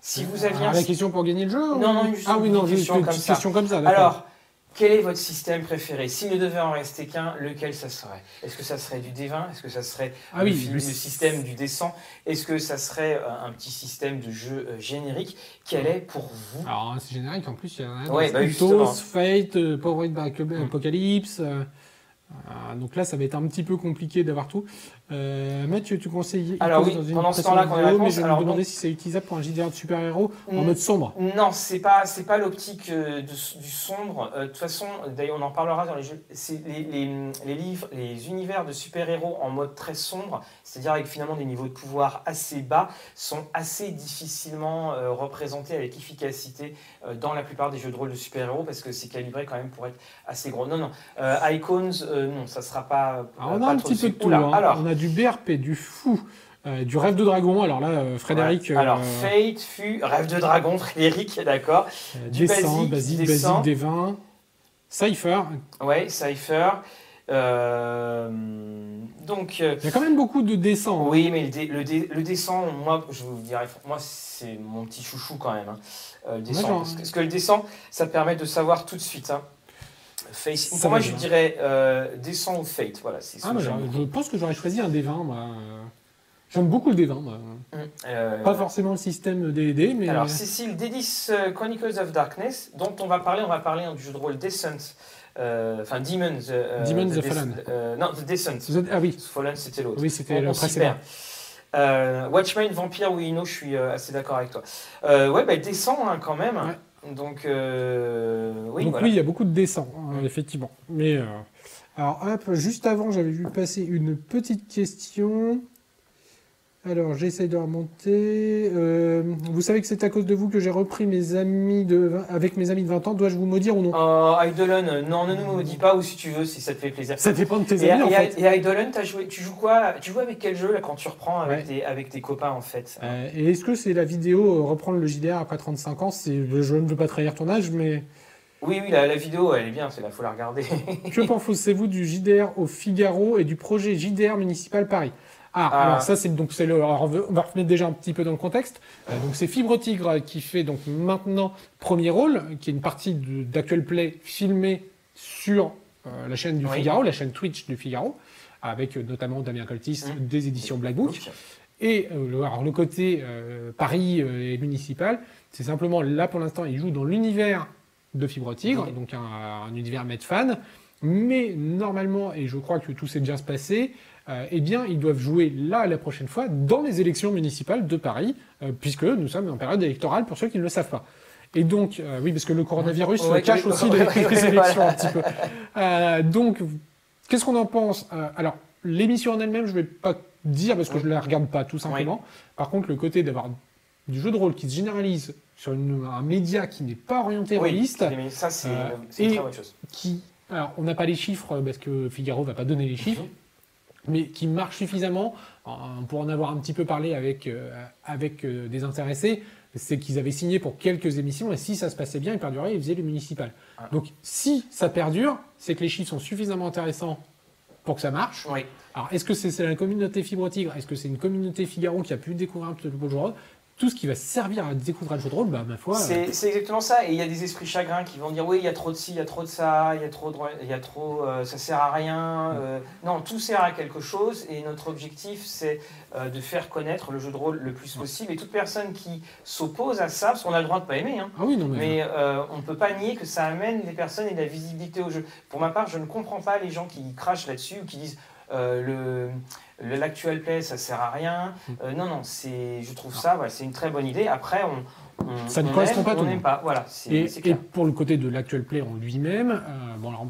B: Si vous aviez
A: Ah, la question pour gagner le jeu
B: Non, non, juste
A: Ah
B: une
A: oui, non,
B: question
A: une
B: comme
A: petite
B: ça.
A: question comme ça.
B: Alors, quel est votre système préféré? S'il ne devait en rester qu'un, lequel ça serait? Est-ce que ça serait du D20 Est-ce que ça serait
A: Ah
B: le,
A: oui, le
B: le
A: sy-
B: système du descend Est-ce que ça serait euh, un petit système de jeu euh, générique? Quel est pour vous?
A: Alors, hein, c'est générique, en plus, il y en a
B: Ouais, bah, justement.
A: Fate, euh,
B: Mm.
A: Apocalypse. euh, euh, donc là, ça va être un petit peu compliqué d'avoir tout. Euh, Mathieu, tu conseilles
B: Alors oui,
A: dans une
B: pendant ce temps-là, la
A: vidéo, mais je
B: alors
A: me demander
B: donc-
A: si c'est utilisable pour un JDR de super-héros en
B: Mm.
A: mode sombre.
B: Non, c'est pas c'est pas l'optique euh, du sombre. Euh, De toute façon, d'ailleurs, on en parlera dans les jeux. C'est les, les, les livres, les univers de super-héros en mode très sombre, c'est-à-dire avec finalement des niveaux de pouvoir assez bas, sont assez difficilement euh, représentés avec efficacité dans la plupart des jeux de rôle de super-héros parce que c'est calibré quand même pour être assez gros. Non, non. Icons, non, ça sera pas.
A: Alors, on a
B: pas
A: un
B: trop
A: petit peu de tout.
B: Oula,
A: hein.
B: alors,
A: On a du BRP, du fou, euh, du rêve de dragon. Alors là, euh, Frédéric,
B: ouais. alors
A: euh,
B: Fate, fut Rêve de Dragon, (laughs) Frédéric, d'accord. du
A: descend,
B: basique,
A: basique,
B: du
A: basique,
B: descend.
A: des 20. Cypher,
B: Ouais, Cypher. Euh, donc, euh,
A: il y a quand même beaucoup de descend. hein.
B: oui, mais le, dé- le, dé- le descend, moi, je vous dirais, moi, c'est mon petit chouchou quand même. hein, euh, le descend.
A: j'en-
B: parce, que, parce que le descend, ça te permet de savoir tout de suite. hein. Face- pour moi, je
A: bien.
B: dirais euh, descend ou fate. Voilà, c'est
A: Ah, bah, je pense que j'aurais choisi un D20. moi. Euh, J'aime beaucoup le D20. moi.
B: Euh,
A: Pas forcément le système D&D, mais
B: Alors, Cécile, Dédis euh, Chronicles of Darkness, dont on va parler, on va parler hein, du jeu de rôle Descent. euh, Enfin, Demons. euh,
A: Demons
B: the
A: the
B: Des-
A: Fallen.
B: non, The Descent.
A: Êtes- ah oui,
B: Fallen, c'était l'autre.
A: oui c'était
B: On-
A: le précédent.
B: Watchmen, Vampire, oui, no, je suis assez d'accord avec toi. Ouais, bah, descend hein, quand même. Donc, euh, oui,
A: Donc
B: voilà.
A: oui, il y a beaucoup de descend, hein, effectivement. Mais euh, alors hop, juste avant, j'avais vu passer une petite question. Alors j'essaie de remonter. Euh, vous savez que c'est à cause de vous que j'ai repris mes amis de vingt- avec mes amis de 20 ans. Dois-je vous maudire ou non?
B: Oh, Eidolon, non, ne nous maudis pas, ou si tu veux, si ça te fait plaisir.
A: Ça dépend de tes
B: Et,
A: amis en
B: et-
A: fait.
B: et Eidolon, joué, tu joues quoi? Tu joues avec quel jeu là, quand tu reprends avec,
A: Ouais.
B: tes, avec tes copains en fait?
A: Euh, et est-ce que c'est la vidéo euh, reprendre le JDR après 35 ans? Je ne veux pas trahir ton âge, mais
B: Oui, oui, la, la vidéo, elle est bien, c'est là, faut la regarder. (laughs)
A: que pensez-vous du JDR au Figaro et du projet JDR municipal Paris? Ah,
B: Ah.
A: alors ça c'est donc c'est le alors, on va remettre déjà un petit peu dans le contexte. Euh, donc c'est Fibre Tigre qui fait donc maintenant premier rôle, qui est une partie d'Actual Play filmée sur euh, la chaîne du
B: Oui.
A: Figaro, la chaîne Twitch du Figaro, avec euh, notamment Damien Coltis
B: Mm.
A: des éditions Black Book. Et le, alors, le côté Paris et municipal, c'est simplement là pour l'instant, il joue dans l'univers de Fibre Tigre, donc un, un univers Medfan. Mais normalement, et je crois que tout s'est bien se passé, euh, eh bien, ils doivent jouer là la prochaine fois dans les élections municipales de Paris, euh, puisque nous sommes en période électorale pour ceux qui ne le savent pas. Et donc, euh, oui, parce que le coronavirus
B: Ouais,
A: cache aussi
B: ouais,
A: les, élections
B: voilà.
A: un petit peu. Donc, qu'est-ce qu'on en pense Alors, l'émission en elle-même, je ne vais pas dire parce que je ne la regarde pas, tout simplement. Par contre, le côté d'avoir du jeu de rôle qui se généralise sur une- un média qui n'est pas orienté
B: Oui,
A: réaliste,
B: ça, c'est une, très bonne chose.
A: qui, alors on n'a pas les chiffres parce que Figaro va pas donner les chiffres,
B: Mhm.
A: Mais qui marche suffisamment pour en avoir un petit peu parlé avec, euh, avec euh, des intéressés, c'est qu'ils avaient signé pour quelques émissions et si ça se passait bien, ils perduraient, ils faisaient le municipal.
B: Ah.
A: Donc si ça perdure, c'est que les chiffres sont suffisamment intéressants pour que ça marche.
B: Oui.
A: Alors est-ce que c'est la communauté Fibre Tigre? Est-ce que c'est une communauté Figaro qui a pu découvrir un peu le rôle Tout ce qui va servir à découvrir le jeu de rôle, bah ma foi. euh,
B: C'est exactement ça. Et il y a des esprits chagrins qui vont dire oui, il y a trop de ci, il y a trop de ça, il y a trop de, il y a trop, euh, ça sert à rien. euh. non, tout sert à quelque chose. Et notre objectif, c'est de faire connaître le jeu de rôle le plus possible. Et toute personne qui s'oppose à ça, parce qu'on a le droit de pas aimer, hein,
A: Ah oui, non mais.
B: mais on ne peut pas nier que ça amène des personnes et de la visibilité au jeu. Pour ma part, je ne comprends pas les gens qui crachent là-dessus ou qui disent le le- l'actuel play ça sert à rien. Euh, non non, c'est je trouve ça c'est une très bonne idée. Après on, on
A: Ça ne
B: on
A: correspond
B: aime,
A: pas à tout
B: on n'aime pas. Voilà,
A: Et, pour le côté de l'actuel play en lui-même, euh, bon alors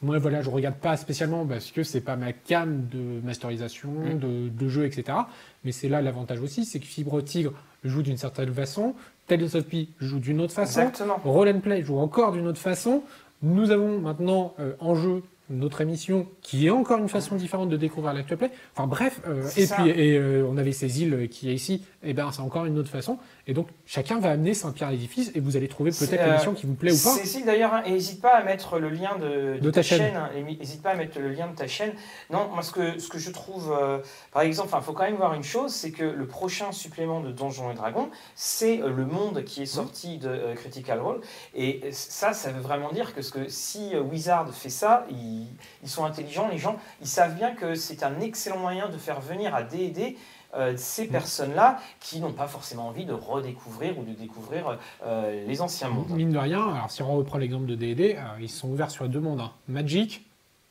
A: moi voilà, je regarde pas spécialement parce que c'est pas ma cam de masterisation,
B: Mm.
A: de, de jeu, etc. Mais c'est là l'avantage aussi, c'est que Fibre Tigre joue d'une certaine façon, Tales of Pi joue d'une autre façon,
B: Exactement.
A: Roll and Play joue encore d'une autre façon. Nous avons maintenant euh, en jeu notre émission qui est encore une façon différente de découvrir l'actuel play. Enfin bref, euh, et
B: ça.
A: puis et, euh, on avait ces îles qui est ici, et ben c'est encore une autre façon. Et donc, chacun va amener Saint-Pierre à l'édifice et vous allez trouver peut-être
B: euh,
A: l'émission qui vous plaît ou pas.
B: Cécile d'ailleurs, hein, et n'hésite pas à mettre le lien de, de
A: De ta chaîne.
B: hein, N'hésite pas à mettre le lien de ta chaîne. Non, moi ce que, ce que je trouve, euh, par exemple, il faut quand même voir une chose, c'est que le prochain supplément de Donjons et Dragons, c'est euh, le monde qui est sorti de euh, Critical Role. Et ça, ça veut vraiment dire que, ce que si Wizard fait ça, ils, ils sont intelligents, les gens, ils savent bien que c'est un excellent moyen de faire venir à D&D euh, ces personnes-là qui n'ont pas forcément envie de redécouvrir ou de découvrir euh, les anciens mondes.
A: Mine de rien, alors si on reprend l'exemple de D&D, euh, ils sont ouverts sur deux mondes, hein. Magic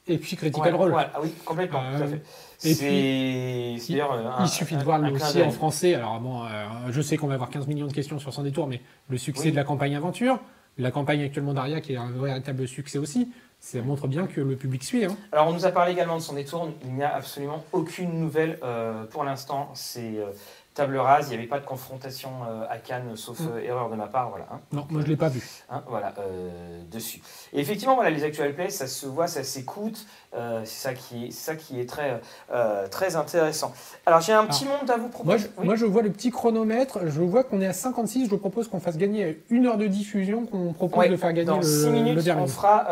A: et puis Critical
B: Ouais,
A: Role.
B: ouais, ah oui, complètement, tout à
A: Euh,
B: fait.
A: et
B: un-
A: Il suffit de voir le dossier en français. Alors bon, euh, je sais qu'on va avoir 15 millions de questions sur son détour, mais le succès
B: Oui.
A: de la campagne aventure, la campagne actuellement d'Aria qui est un véritable succès aussi, ça montre bien que le public suit. hein.
B: Alors, on nous a parlé également de son détour. Il n'y a absolument aucune nouvelle euh, pour l'instant. C'est euh, table rase. Il n'y avait pas de confrontation euh, à Cannes, sauf
A: Mm.
B: euh, erreur de ma part. Voilà. hein.
A: Non, moi je l'ai pas vu.
B: Hein, voilà, euh, dessus. Et effectivement, voilà, les actual plays, ça se voit, ça s'écoute. euh, c'est ça qui est, c'est ça qui est très, euh, très intéressant. Alors, j'ai un petit monde à vous proposer.
A: Moi je,
B: Oui.
A: moi, je vois le petit chronomètre, je vois qu'on est à 56, je propose qu'on fasse gagner une heure de diffusion, qu'on propose
B: Ouais,
A: de faire gagner
B: Dans
A: le,
B: 6
A: le
B: minutes,
A: dernier.
B: on fera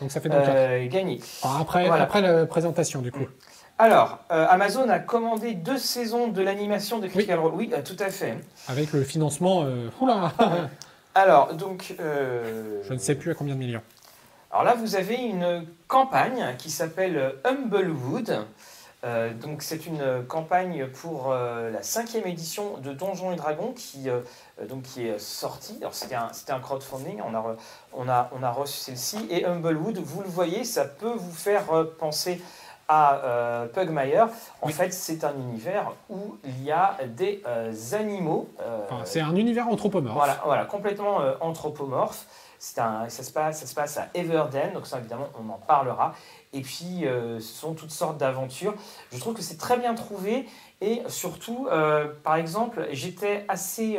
A: Donc ça fait donc quatre.
B: gagner.
A: Alors, après,
B: voilà.
A: après la présentation du coup.
B: Alors, euh, Amazon a commandé deux saisons de l'animation de Critical Role. Oui, euh, tout à fait.
A: Avec le financement, euh, oula, (laughs)
B: Alors, donc. euh,
A: je ne sais plus à combien de millions.
B: Alors là, vous avez une campagne qui s'appelle Humblewood. Donc, c'est une campagne pour la cinquième édition de Donjons et Dragons qui, donc, qui est sortie. Alors, c'était un, c'était un crowdfunding. On a, re- on, a, on a reçu celle-ci. Et Humblewood, vous le voyez, ça peut vous faire penser à euh, Pugmire. En
A: Oui.
B: fait, c'est un univers où il y a des euh, animaux. euh,
A: Enfin, c'est un univers anthropomorphe.
B: voilà, voilà, complètement euh, anthropomorphe. C'est un, ça, se passe, ça se passe à Everden, donc ça évidemment on en parlera. Et puis ce sont toutes sortes d'aventures. Je trouve que c'est très bien trouvé et surtout, par exemple, j'étais assez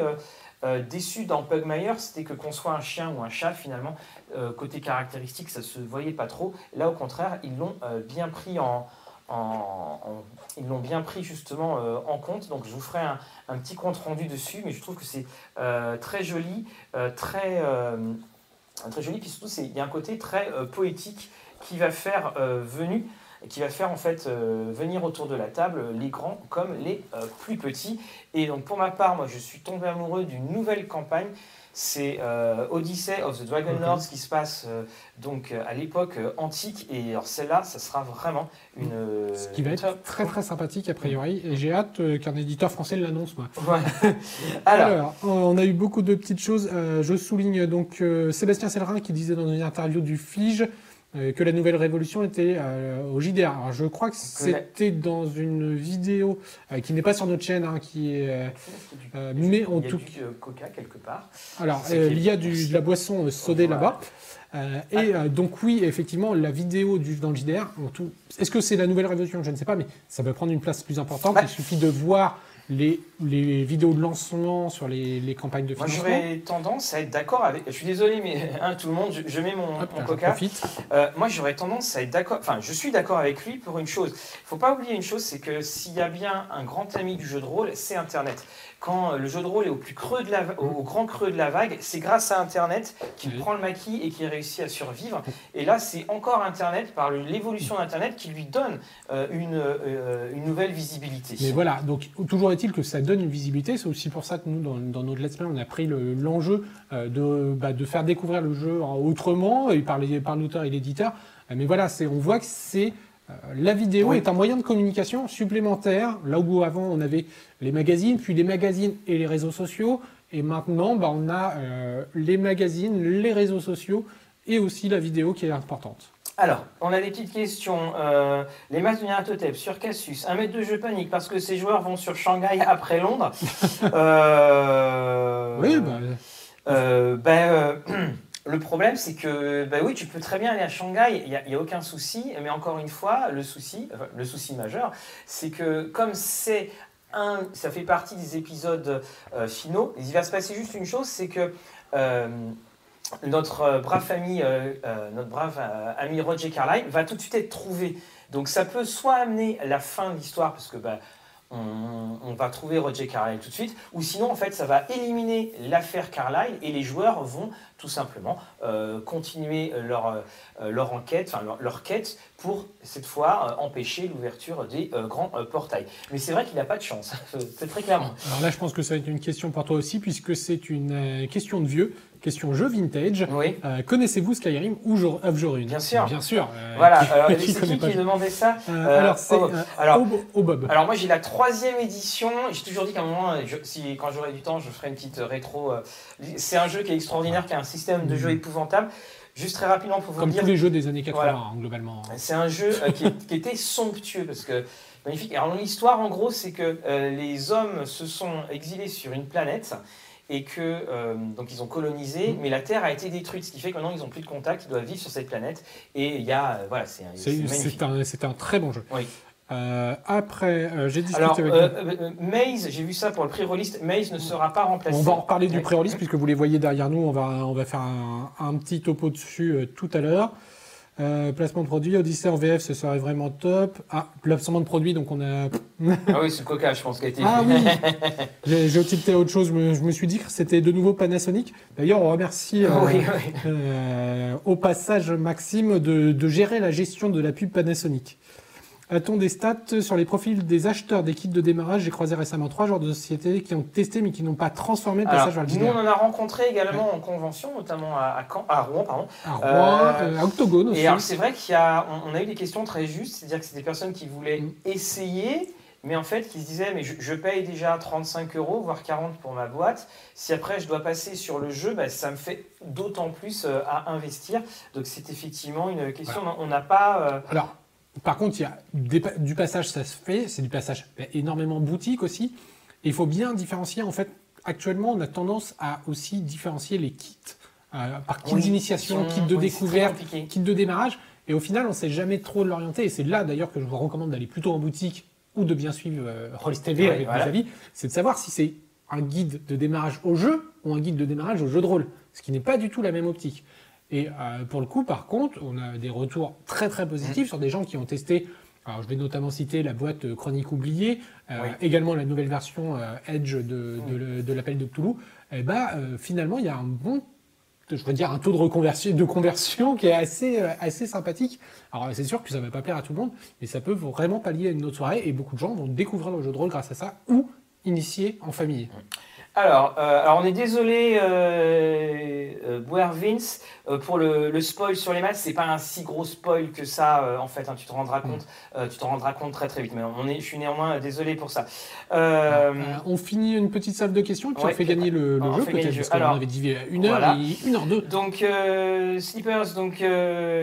B: euh, déçu dans Pugmire, c'était que qu'on soit un chien ou un chat finalement, euh, côté caractéristique, ça se voyait pas trop. Là au contraire, ils l'ont euh, bien pris en, en- ils l'ont bien pris justement en compte. Donc je vous ferai un, petit compte rendu dessus, mais je trouve que c'est très joli, très, très joli, puis surtout il y a un côté très poétique qui va faire venu, qui va faire en fait euh, venir autour de la table les grands comme les euh, plus petits. Et donc pour ma part, moi je suis tombé amoureux d'une nouvelle campagne. C'est euh, Odyssey of the Dragon. Lords qui se passe donc à l'époque antique. Et alors celle-là, ça sera vraiment une.
A: Ce qui va être très très sympathique a priori. Et j'ai hâte qu'un éditeur français l'annonce, moi.
B: Voilà. (laughs) Alors,
A: Alors, on a eu beaucoup de petites choses. Je souligne donc Sébastien Sellerin qui disait dans une interview du Fige euh, que la nouvelle révolution était euh, au JDR. Alors, je crois que c'était dans une vidéo euh, qui n'est pas sur notre chaîne, hein, qui est. euh, euh, mais en
B: il y a
A: tout
B: du euh, coca quelque part.
A: alors, euh, il y a du, de la boisson euh, sodée là-bas. Euh, et euh, donc oui, effectivement, la vidéo du, dans le JDR, en tout- est-ce que c'est la nouvelle révolution? Je ne sais pas, mais ça peut prendre une place plus importante.
B: Ouais.
A: Il suffit de voir les, les vidéos de lancement sur les, les campagnes de
B: Moi,
A: financement.
B: j'aurais tendance à être d'accord avec. Je suis désolé, mais (laughs) hein, tout le monde, je, je mets mon,
A: Hop,
B: mon
A: là, j'en
B: coca. Euh, moi, j'aurais tendance à être d'accord. Enfin, je suis d'accord avec lui pour une chose. Il faut pas oublier une chose, c'est que s'il y a bien un grand ami du jeu de rôle, c'est Internet. Quand euh, le jeu de rôle est au plus creux de la, au, au grand creux de la vague, c'est grâce à Internet qu'il
A: Oui.
B: prend le maquis et qu'il réussit à survivre. Et là, c'est encore Internet, par l'évolution d'Internet, qui lui donne euh, une, euh, une nouvelle visibilité.
A: Mais voilà, donc toujours est-il que ça donne une visibilité. C'est aussi pour ça que nous, dans, dans notre let's play, on a pris le- l'enjeu de, bah, de faire découvrir le jeu en- autrement, et par, l'auteur et l'éditeur. Mais voilà, on voit que c'est la vidéo
B: Oui.
A: est un moyen de communication supplémentaire. Là où avant on avait les magazines, puis les magazines et les réseaux sociaux, et maintenant bah, on a euh, les magazines, les réseaux sociaux et aussi la vidéo qui est importante.
B: Alors, on a des petites questions. Euh, les masses de Nyarlathotep sur Cassius, un maître de jeu panique parce que ces joueurs vont sur Shanghai après Londres. (laughs) Euh,
A: Oui, bah,
B: euh, ben, euh, (clears throat) le problème, c'est que, ben oui, tu peux très bien aller à Shanghai, il n'y a, aucun souci, mais encore une fois, le souci, enfin, le souci majeur, c'est que comme c'est un, ça fait partie des épisodes euh, finaux, il va se passer juste une chose, c'est que euh, notre brave ami, euh, notre brave ami Roger Carlyle va tout de suite être trouvé. Donc ça peut soit amener la fin de l'histoire, parce que ben, on, va trouver Roger Carlyle tout de suite, ou sinon en fait ça va éliminer l'affaire Carlyle et les joueurs vont tout simplement euh, continuer leur, euh, leur enquête, enfin leur, quête pour cette fois euh, empêcher l'ouverture des grands portails. Mais c'est vrai qu'il n'a pas de chance, (laughs) c'est très clairement.
A: Alors là, je pense que ça va être une question pour toi aussi, puisque c'est une question de vieux, question jeu vintage.
B: Oui.
A: Euh, Connaissez-vous Skyrim ou of Jorun
B: Bien sûr.
A: Bien sûr. euh,
B: Voilà,
A: qui-
B: alors,
A: qui
B: qui demandait ça
A: Euh, Alors, c'est
B: oh, alors-
A: Ob- Obob.
B: Alors moi j'ai la troisième édition. J'ai toujours dit qu'à un moment, je- si, quand j'aurai du temps, je ferai une petite rétro. C'est un jeu qui est extraordinaire, qui a un système de jeu
A: Mhm.
B: épouvantable. Juste très rapidement pour vous
A: Comme
B: dire,
A: tous les jeux des années 80,
B: Voilà.
A: hein, globalement.
B: c'est un jeu qui, était somptueux parce que magnifique. Alors l'histoire en gros c'est que euh, les hommes se sont exilés sur une planète et que euh, donc ils ont colonisé,
A: Mhm.
B: mais la Terre a été détruite, ce qui fait que maintenant ils n'ont plus de contact, ils doivent vivre sur cette planète et il y a euh, voilà c'est
A: un, c'est un très bon jeu.
B: Oui.
A: Euh, après, euh, j'ai discuté
B: Alors,
A: avec.
B: Maze, j'ai vu ça pour le pré-release, Maze ne sera pas remplacé.
A: On va en reparler du pré-release puisque vous les voyez derrière nous. On va, on va faire un, un petit topo dessus tout à l'heure. Euh, placement de produit, Odyssey en VF, ce serait vraiment top. Ah, placement de produit, donc on a. (laughs)
B: Ah oui, c'est coca, je pense, qui a été
A: Ah oui (laughs) J'ai tilté à autre chose. Je me, je me suis dit que c'était de nouveau Panasonic. D'ailleurs, on remercie euh,
B: oui, oui.
A: euh, au passage Maxime de, de gérer la gestion de la pub Panasonic. A-t-on des stats sur les profils des acheteurs des kits de démarrage J'ai croisé récemment trois genres de sociétés qui ont testé mais qui n'ont pas transformé le passage vers le
B: nous, on en a rencontré également en convention, notamment à, à Caen- à Rouen. Pardon.
A: À Rouen,
B: Euh,
A: euh, à Octogone aussi.
B: Et alors, c'est vrai y a, on, on a eu des questions très justes, c'est-à-dire que c'est des personnes qui voulaient
A: Mm.
B: essayer, mais en fait, qui se disaient, mais je, je paye déjà 35 euros, voire 40 pour ma boîte. Si après, je dois passer sur le jeu, bah, ça me fait d'autant plus euh, à investir. Donc, c'est effectivement une question. On n'a pas. euh,
A: Alors, par contre, il y a des du passage, ça se fait. C'est du passage bah, énormément boutique aussi. Et il faut bien différencier. En fait, actuellement, on a tendance à aussi différencier les kits euh, par kit
B: oui,
A: d'initiation, kit de
B: oui,
A: découverte, kit de démarrage. Et au final, on ne sait jamais trop de l'orienter. Et c'est là d'ailleurs que je vous recommande d'aller plutôt en boutique ou de bien suivre euh, Rollis TV avec
B: voilà.
A: vos avis. C'est de savoir si c'est un guide de démarrage au jeu ou un guide de démarrage au jeu de rôle. Ce qui n'est pas du tout la même optique. Et euh, pour le coup, par contre, on a des retours très très positifs
B: Mm.
A: sur des gens qui ont testé. Alors, je vais notamment citer la boîte euh, Chronique oubliée, euh,
B: Oui.
A: également la nouvelle version euh, Edge de, de,
B: Mm.
A: de l'appel de Cthulhu. Et bah, euh, finalement, il y a un bon, je veux dire, un taux de reconversion, de conversion qui est assez, assez sympathique. Alors, c'est sûr que ça ne va pas plaire à tout le monde, mais ça peut vraiment pallier à une autre soirée et beaucoup de gens vont découvrir le jeu de rôle grâce à ça ou initier en famille.
B: Alors, euh, alors, on est désolé, euh, euh, Boer Vince, euh, pour le, le spoil sur les matchs. C'est pas un si gros spoil que ça, en fait. hein, tu te rendras compte, euh, tu te rendras compte très très vite. Mais on est, je suis néanmoins désolé pour ça.
A: On finit une petite salve de questions et puis
B: ouais,
A: on fait gagner le, le
B: on
A: jeu peut-être parce qu'on avait dit une heure
B: voilà.
A: et une heure deux.
B: Donc, Slippers, donc,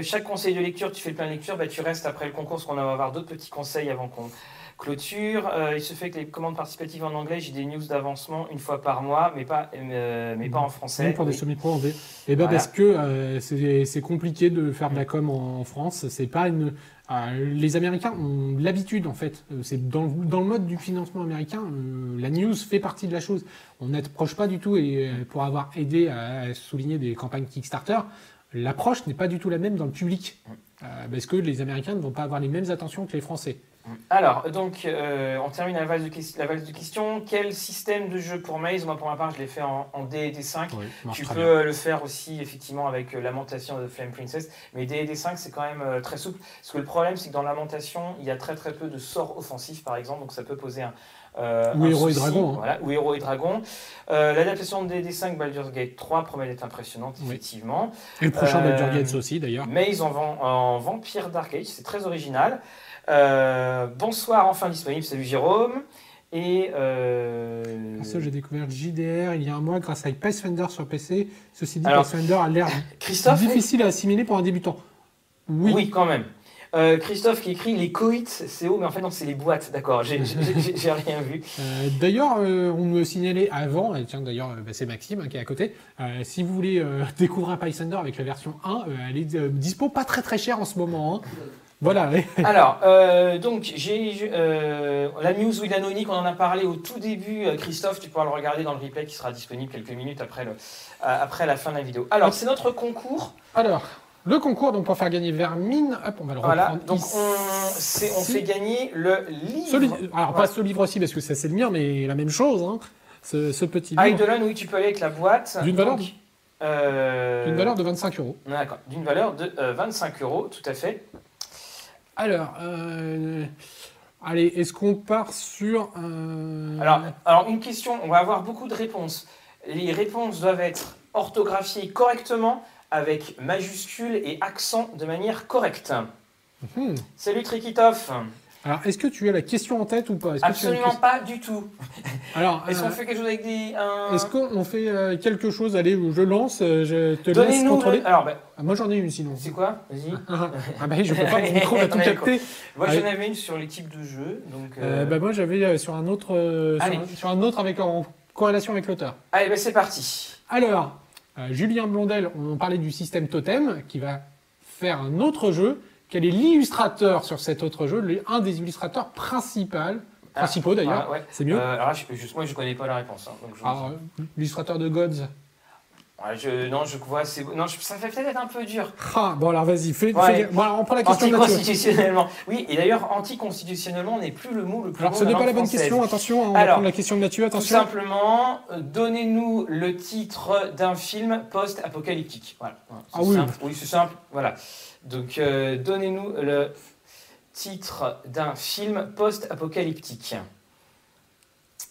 B: chaque conseil de lecture, tu fais le plein de lecture, bah, tu restes après le concours, parce qu'on va avoir d'autres petits conseils avant qu'on clôture. Euh, il se fait que les commandes participatives en anglais, j'ai des news d'avancement une fois par mois, mais pas, euh, mais pas en français.
A: Même pour des semi-pro en V. Et ben
B: Voilà.
A: parce que euh, c'est c'est compliqué de faire de la com en, en France. C'est pas une. euh, les Américains ont l'habitude en fait. Euh, C'est dans, le- dans le mode du financement américain, euh, la news fait partie de la chose. On n'approche pas du tout et euh, pour avoir aidé à, souligner des campagnes Kickstarter, l'approche n'est pas du tout la même dans le public. Euh, parce que les Américains ne vont pas avoir les mêmes attentions que les Français.
B: Alors, donc, euh, on termine la valse, de, la valse de questions. Quel système de jeu pour Maze? Moi, pour ma part, je l'ai fait en, en D&D 5.
A: Oui, marche
B: Tu
A: très
B: peux
A: bien.
B: le faire aussi effectivement avec euh, Lamentation de Flame Princess, mais D&D 5 c'est quand même euh, très souple. Parce que le problème c'est que dans Lamentation il y a très très peu de sorts offensifs par exemple, donc ça peut poser un. euh,
A: Ou héros et dragon, hein.
B: Voilà, ou héros et dragon. Euh, L'adaptation de D&D 5 Baldur's Gate 3 promet d'être impressionnante
A: Oui.
B: effectivement.
A: Et le prochain
B: euh,
A: Baldur's Gates aussi d'ailleurs.
B: Maze en, en Vampire Dark Age, c'est très original. Euh, bonsoir, enfin disponible, salut Jérôme. Et euh,
A: Ça, j'ai découvert JDR il y a un mois grâce à Pathfinder sur PC. Ceci dit,
B: Alors,
A: Pathfinder a l'air (laughs) difficile à assimiler pour un débutant. Oui.
B: Oui, quand même. Euh, Christophe qui écrit les coïts, c'est haut, mais en fait non, c'est les boîtes, d'accord, j'ai rien vu. (laughs)
A: Euh, d'ailleurs, euh, on me signalait avant, et tiens d'ailleurs, bah, c'est Maxime hein, qui est à côté. si vous voulez (laughs) découvrir Pathfinder avec la version 1, euh, elle est dispo pas très très cher en ce moment. hein. Voilà. (laughs)
B: Alors, euh, donc, j'ai euh, la news Will Anonique, on en a parlé au tout début. Euh, Christophe, tu pourras le regarder dans le replay qui sera disponible quelques minutes après, le, euh, après la fin de la vidéo. Alors, c'est notre concours.
A: Alors, Le concours, donc pour faire gagner Vermine, hop, on va le
B: Voilà,
A: reprendre
B: donc
A: ici.
B: on, fait gagner le livre.
A: Ce li- Alors, pas ce livre-ci, parce que ça c'est le mien, mais la même chose. hein. Ce, ce petit livre,
B: Eidolon, oui, tu peux aller avec la boîte.
A: D'une valeur
B: Donc, euh,
A: d'une valeur de 25 euros.
B: D'accord, d'une valeur de euh, 25 euros, tout à fait.
A: Alors, euh, allez, est-ce qu'on part sur un...
B: Alors, alors, une question, on va avoir beaucoup de réponses. Les réponses doivent être orthographiées correctement, avec majuscules et accents de manière correcte.
A: Hmm.
B: Salut Trikitov
A: Alors, est-ce que tu as la question en tête ou pas?
B: Absolument pas du tout. (laughs)
A: Alors,
B: Est-ce
A: euh,
B: qu'on fait quelque chose avec des... un-
A: est-ce qu'on fait euh, quelque chose? Allez, je lance, euh, je te laisse contrôler.
B: le- Alors, bah,
A: Ah, moi, j'en ai une sinon.
B: c'est quoi? Vas-y.
A: ah bah, je peux pas, (laughs) mon micro va tout capter.
B: Moi, j'en avais une sur les types de jeux. Donc,
A: Euh,
B: euh,
A: bah, moi, j'avais euh, sur un autre, euh, sur un, sur un autre avec en corrélation avec l'auteur.
B: Allez, bah, c'est parti.
A: Alors, euh, Julien Blondel, on parlait du système Totem, qui va faire un autre jeu. Quel est l'illustrateur sur cet autre jeu Un des illustrateurs principaux,
B: Ah,
A: principaux d'ailleurs,
B: ouais.
A: c'est mieux.
B: Euh, alors, là, je, je- moi, je connais pas la réponse. hein, donc je-
A: Alors, euh, l'illustrateur de Gods.
B: Ouais, je- non, je vois, c'est non, je- ça fait peut-être être un peu dur.
A: Ah, bon alors vas-y, fais,
B: Ouais.
A: fais- Bon alors on prend la question.
B: Anticonstitutionnellement. Oui, et d'ailleurs, anticonstitutionnellement n'est plus le mot le plus
A: Alors ce n'est pas la bonne
B: française.
A: question, attention, hein, on va
B: Alors,
A: prendre la question de Mathieu,
B: Tout
A: attention.
B: simplement, euh, donnez-nous le titre d'un film post-apocalyptique. Voilà. Voilà, c'est
A: Ah oui.
B: simple. Oui, c'est simple. Voilà. Donc, euh, donnez-nous le titre d'un film post-apocalyptique.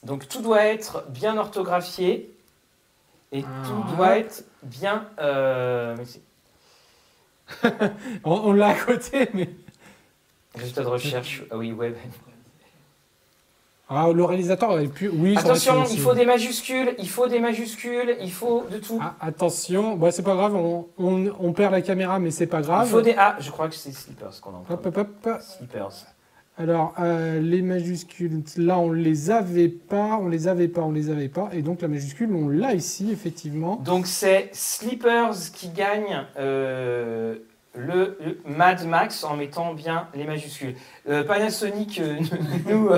B: Donc, tout doit être bien orthographié et
A: Ah.
B: tout doit être bien. euh, (laughs)
A: On, on l'a à côté, mais...
B: Résultat de recherche. Ah oui, web.
A: Ah, le réalisateur aurait pu... Oui,
B: Attention, il faut des majuscules, il faut des majuscules, il faut de tout.
A: Ah, attention, bon, c'est pas grave, on, on- on perd la caméra, mais c'est pas
B: Il
A: grave.
B: faut des. Ah, je crois que c'est Slippers qu'on a
A: Hop, hop, hop.
B: Slippers.
A: Alors, euh, les majuscules, là, on les avait pas, on les avait pas, on les avait pas. Et donc, la majuscule, on l'a ici, effectivement.
B: Donc c'est Slippers qui gagne euh, le, le Mad Max en mettant bien les majuscules. Euh, Panasonic, euh, (laughs) nous, euh,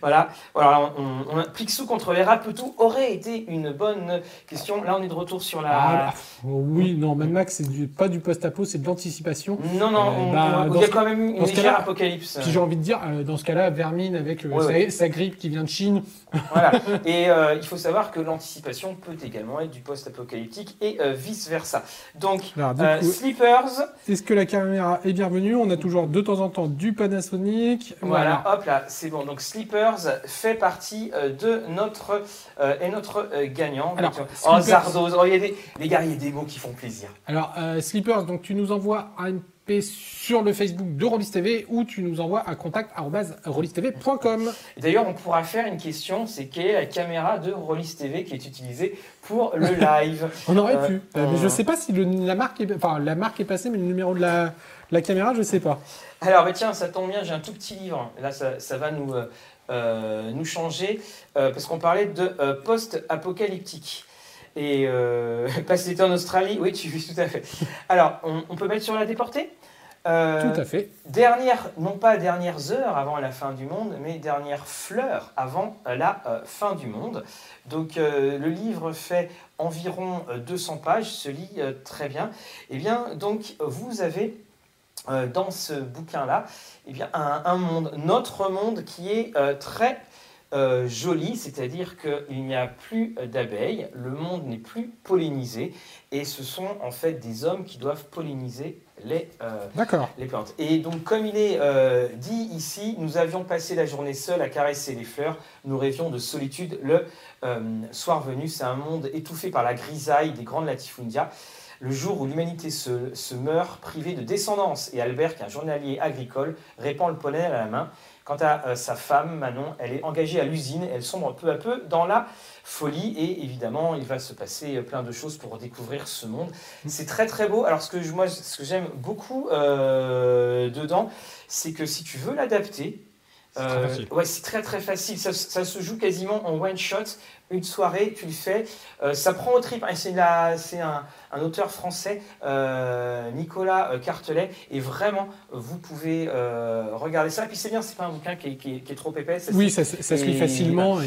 B: voilà. voilà. on, on, Picsou contre les Rapetou aurait été une bonne question. Là, on est de retour sur la.
A: Ah, bah, oui, non, Mad Max, c'est du- pas du post-apo, c'est de l'anticipation.
B: non, non, on-
A: bah,
B: on- il y a quand même une légère apocalypse.
A: Puis j'ai envie de dire, dans ce cas-là, Vermine avec
B: Ouais,
A: sa,
B: ouais.
A: sa grippe qui vient de Chine. (laughs)
B: Voilà. Et il faut savoir que l'anticipation peut également être du post-apocalyptique et vice-versa. Donc,
A: Alors, coup,
B: Slippers,
A: est-ce que la caméra est bienvenue? On a toujours de temps en temps du Panasonic.
B: Voilà, hop là, c'est bon. Donc Slippers fait partie euh, de notre euh, est notre euh, gagnant.
A: Alors,
B: Donc, oh Zardoz, oh, il y a des, les gars, il y a des mots qui font plaisir.
A: Alors, euh, Slippers, donc tu nous envoies un sur le Facebook de Rollis TV ou tu nous envoies à contact.rollistv.com.
B: Et D'ailleurs, on pourra faire une question, c'est quelle est la caméra de Rollis TV qui est utilisée pour le (laughs) live?
A: On aurait
B: Euh,
A: pu. Euh, mais je sais pas si le- la, marque est, enfin, la marque est passée, mais le numéro de la, la caméra, je sais pas.
B: Alors, bah, tiens, ça tombe bien, j'ai un tout petit livre. Là, ça, ça va nous, euh, euh, nous changer, euh, parce qu'on parlait de euh, post-apocalyptique. Et euh, (laughs) passer l'été en Australie, oui, tu vis tout à fait. Alors, on, on peut mettre sur la déportée?
A: Tout à fait.
B: Dernière, non pas dernières heures avant la fin du monde, mais dernière fleur avant la fin du monde. Donc le livre fait environ euh, 200 pages, se lit très bien. Et bien donc vous avez euh, dans ce bouquin-là eh bien un, un monde, notre monde qui est euh, très euh, joli, c'est-à-dire qu'il n'y a plus d'abeilles, le monde n'est plus pollinisé, et ce sont en fait des hommes qui doivent polliniser les, plantes. Et donc, comme il est dit ici, nous avions passé la journée seuls à caresser les fleurs. Nous rêvions de solitude. Le soir venu, c'est un monde étouffé par la grisaille des grandes latifundia. Le jour où l'humanité se, se meurt, privée de descendance. Et Albert, qui est un journalier agricole, répand le pollen à la main. Quant à euh, sa femme, Manon, elle est engagée à l'usine. Elle sombre peu à peu dans la folie. Et évidemment, il va se passer euh, plein de choses pour découvrir ce monde. C'est très très beau. Alors ce que je- moi, ce que j'aime beaucoup euh, dedans, c'est que si tu veux l'adapter,
A: C'est très
B: euh,
A: facile.
B: ouais, c'est très très facile. Ça, ça se joue quasiment en one shot. Une soirée, tu le fais. Euh, ça prend au trip. C'est un, un auteur français, euh, Nicolas euh, Cartelet. Et vraiment, vous pouvez euh, regarder ça. Et puis c'est bien, c'est pas un bouquin qui est, qui est- qui est trop épais. ça
A: Oui, ça, ça se lit
B: Et-
A: facilement. Et...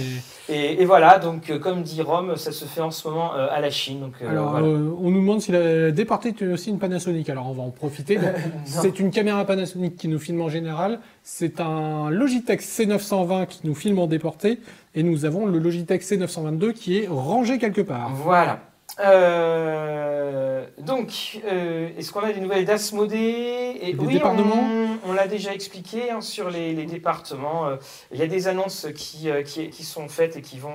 B: Et, et voilà, donc comme dit Rome, ça se fait en ce moment à la Chine. Donc,
A: Alors,
B: voilà.
A: on nous demande si la départée est aussi une Panasonic. Alors, on va en profiter. (laughs) C'est une caméra Panasonic qui nous filme en général. C'est un Logitech C920 qui nous filme en déporté. Et nous avons le Logitech C922 qui est rangé quelque part.
B: Voilà. Euh, donc, euh, est-ce qu'on a des nouvelles d'Asmodée? Et
A: Des
B: oui,
A: départements?
B: on, on l'a déjà expliqué hein, sur les, les départements. euh, Il y a des annonces qui, qui, qui sont faites et qui vont,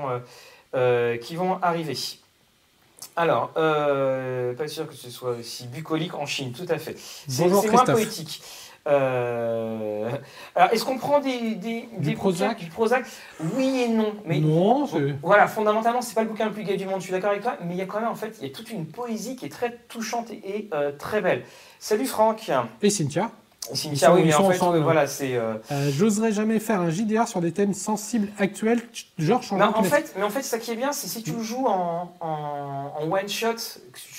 B: qui vont arriver. Alors, pas sûr que ce soit aussi bucolique en Chine, tout à fait. C'est moins poétique. Euh, alors, est-ce qu'on prend des, des,
A: Du
B: des
A: Prozac
B: bouquins- Du Prozac? Oui et non. Mais
A: Non, c'est-
B: voilà, fondamentalement, c'est pas le bouquin le plus gai du monde, je suis d'accord avec toi, mais il y a quand même, en fait, il y a toute une poésie qui est très touchante et, euh, très belle. Salut Franck.
A: Et Cynthia
B: Cynthia,
A: sont-
B: oui, mais en fait,
A: ensemble.
B: oui, voilà, c'est. euh,
A: Euh, J'oserais jamais faire un JDR sur des thèmes sensibles actuels, genre
B: Non,
A: changement
B: en
A: climatique.
B: fait, mais en fait, ça qui est bien, c'est si tu le joues en, en, en one shot,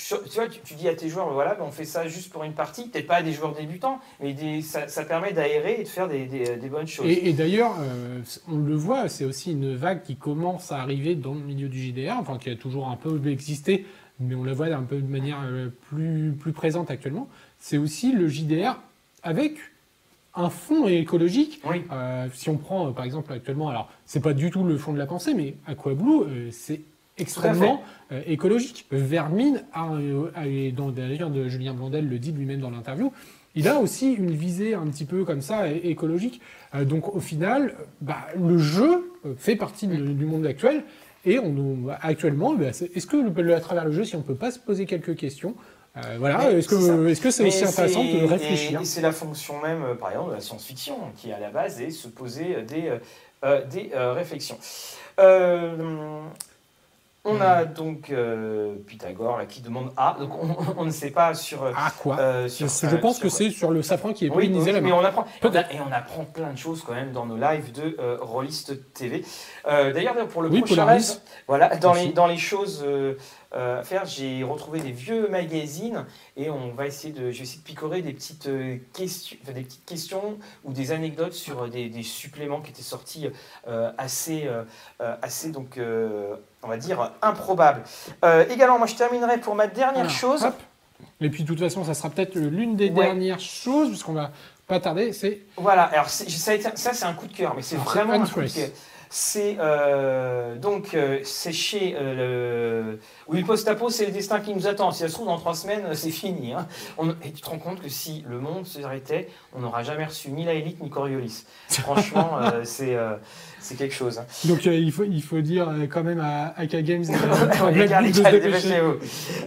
B: tu vois, tu, tu dis à tes joueurs, voilà, ben, on fait ça juste pour une partie, peut-être pas à des joueurs débutants, mais des, ça, ça permet d'aérer et de faire des, des- des bonnes choses.
A: Et, et d'ailleurs, euh, on le voit, c'est aussi une vague qui commence à arriver dans le milieu du JDR, enfin qui a toujours un peu existé, mais on la voit un peu de manière euh, plus, plus présente actuellement. C'est aussi le JDR avec un fond écologique.
B: Oui,
A: Euh, si on prend euh, par exemple actuellement, alors c'est pas du tout le fond de la pensée, mais Aquablue, euh, c'est extrêmement euh, écologique. Vermine, a, euh, a- et d'ailleurs de Julien Blondel le dit lui-même dans l'interview, il a aussi une visée un petit peu comme ça écologique. Euh, donc au final, bah, le jeu fait partie de- du monde actuel. Et on, actuellement, bah, est-ce que le- à travers le jeu, si on peut pas se poser quelques questions, euh, voilà, est-ce que
B: c'est ça.
A: est-ce que c'est
B: Mais
A: aussi intéressant de réfléchir
B: Et, c'est la fonction même, par exemple, de la science-fiction, qui à la base est se poser des, euh, des réflexions. Euh, on a donc euh, Pythagore là, qui demande A, donc on, (laughs) on ne sait pas sur.
A: Ah quoi
B: euh,
A: Je
B: sur-
A: je
B: euh,
A: pense
B: sur-
A: que c'est sur le safran qui est
B: Oui,
A: pollinisé
B: oui, mais on apprend, et on, apprend plein de choses quand même dans nos lives de Rollist TV. Euh, D'ailleurs, pour le
A: Oui,
B: prochain live, voilà, dans les, dans les choses euh, faire, j'ai retrouvé des vieux magazines et on va essayer de, je vais essayer de picorer des petites euh, questions, enfin, des petites questions ou des anecdotes sur euh, des, des suppléments qui étaient sortis euh, assez, euh, assez donc, on va dire improbables. Également, moi, je terminerai pour ma dernière chose.
A: hop. Et puis de toute façon, ça sera peut-être l'une des
B: Ouais.
A: dernières choses, puisqu'on va pas tarder, c'est
B: Voilà, alors ça, ça c'est un coup de cœur, mais c'est vraiment un coup de cœur. C'est euh, donc euh, c'est chez euh, le oui le post-apo, c'est le destin qui nous attend. Si ça se trouve dans trois semaines, euh, c'est fini. hein. On- et tu te rends compte que si le monde s'arrêtait, on n'aura jamais reçu ni la élite ni Coriolis. Franchement, (laughs) c'est c'est quelque chose. hein.
A: donc euh, il faut il faut dire euh, quand même à AK Games (laughs)
B: dépêchez-vous.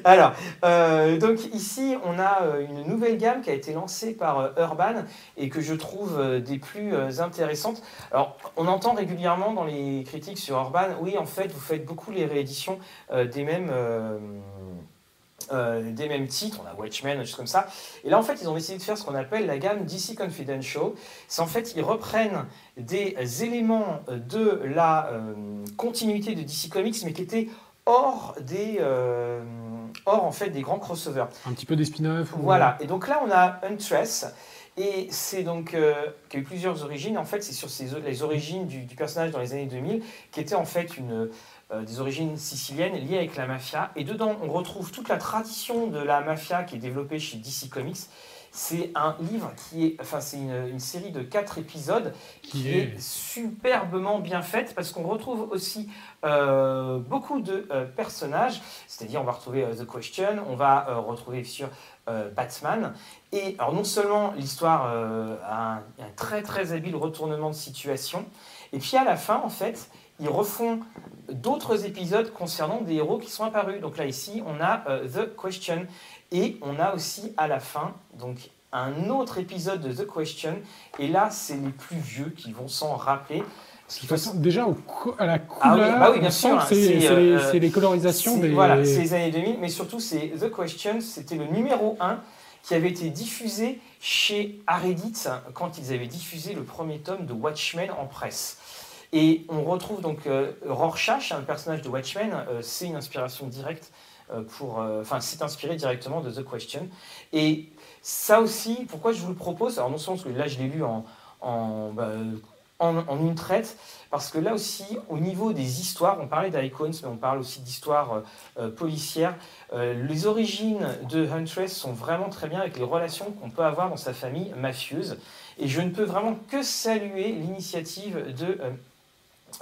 B: Alors, euh, donc ici, on a une nouvelle gamme qui a été lancée par Urban et que je trouve des plus intéressantes. Alors, on entend régulièrement dans les critiques sur Urban, oui, en fait, vous faites beaucoup les rééditions des mêmes. Euh, des mêmes titres, on a Watchmen, des choses comme ça. Et là, en fait, ils ont décidé de faire ce qu'on appelle la gamme DC Confidential. C'est en fait, ils reprennent des éléments de la euh, continuité de DC Comics, mais qui étaient hors des, euh, hors en fait des grands crossovers.
A: un petit peu des spin-offs. ou-
B: Voilà. Et donc là, on a Huntress. Et c'est donc euh, qui a eu plusieurs origines. En fait, c'est sur les origines du, du personnage dans les années 2000, qui était en fait une, euh, des origines siciliennes liées avec la mafia. Et dedans, on retrouve toute la tradition de la mafia qui est développée chez DC Comics. C'est un livre qui est, enfin, c'est une, une série de quatre épisodes qui
A: Qui
B: est
A: est-
B: superbement bien faite parce qu'on retrouve aussi euh, beaucoup de euh, personnages. C'est-à-dire, on va retrouver The Question, on va retrouver sur Batman. Et alors, non seulement l'histoire a un, un très très habile retournement de situation, et puis à la fin, en fait, ils refont d'autres épisodes concernant des héros qui sont apparus. Donc là, ici, on a euh, The Question, et on a aussi à la fin, donc un autre épisode de The Question, et là, c'est les plus vieux qui vont s'en rappeler. Parce
A: De
B: qu'il
A: toute
B: faut
A: façon, déjà à la couleur,
B: Ah oui, bah oui, bien sûr, hein,
A: c'est
B: c'est,
A: c'est
B: euh,
A: les, c'est les colorisations des.
B: Voilà, c'est les années 2000, mais surtout c'est The Question, c'était le numéro 1 qui avait été diffusé chez Aredit quand ils avaient diffusé le premier tome de Watchmen en presse. Et on retrouve donc euh, Rorschach, un personnage de Watchmen, euh, c'est une inspiration directe euh, pour. Enfin, c'est inspiré directement de The Question. Et ça aussi, pourquoi je vous le propose? Alors, non seulement parce que là, je l'ai lu en, en, bah, une traite, parce que là aussi, au niveau des histoires, on parlait d'Icons, mais on parle aussi d'histoires euh, policières. Les origines de Huntress sont vraiment très bien avec les relations qu'on peut avoir dans sa famille mafieuse. Et je ne peux vraiment que saluer l'initiative de, euh,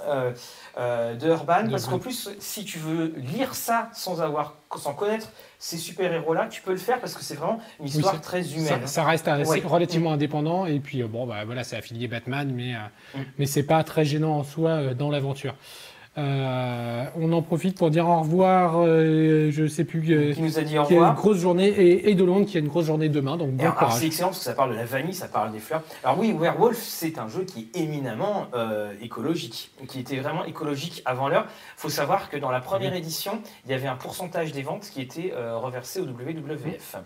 B: euh, euh, de Urban,
A: De
B: parce qu'en plus, si tu veux lire ça sans avoir, sans connaître ces super-héros-là, tu peux le faire parce que c'est vraiment une histoire très humaine.
A: ça reste assez-
B: Ouais.
A: relativement indépendant. Et puis, euh, bon, bah, voilà, c'est affilié Batman, mais,
B: Mm.
A: mais c'est pas très gênant en soi dans l'aventure. Euh, on en profite pour dire au revoir. euh, je sais plus. euh,
B: Qui nous a dit au
A: qui a une
B: revoir.
A: grosse journée et, et Delon qui a une grosse journée demain. Donc bon courage.
B: c'est excellent parce que ça parle de la vanille, ça parle des fleurs. Alors oui, Werewolf, c'est un jeu qui est éminemment euh, écologique, qui était vraiment écologique avant l'heure. Il faut savoir que dans la première édition, il y avait un pourcentage des ventes qui était reversé au WWF.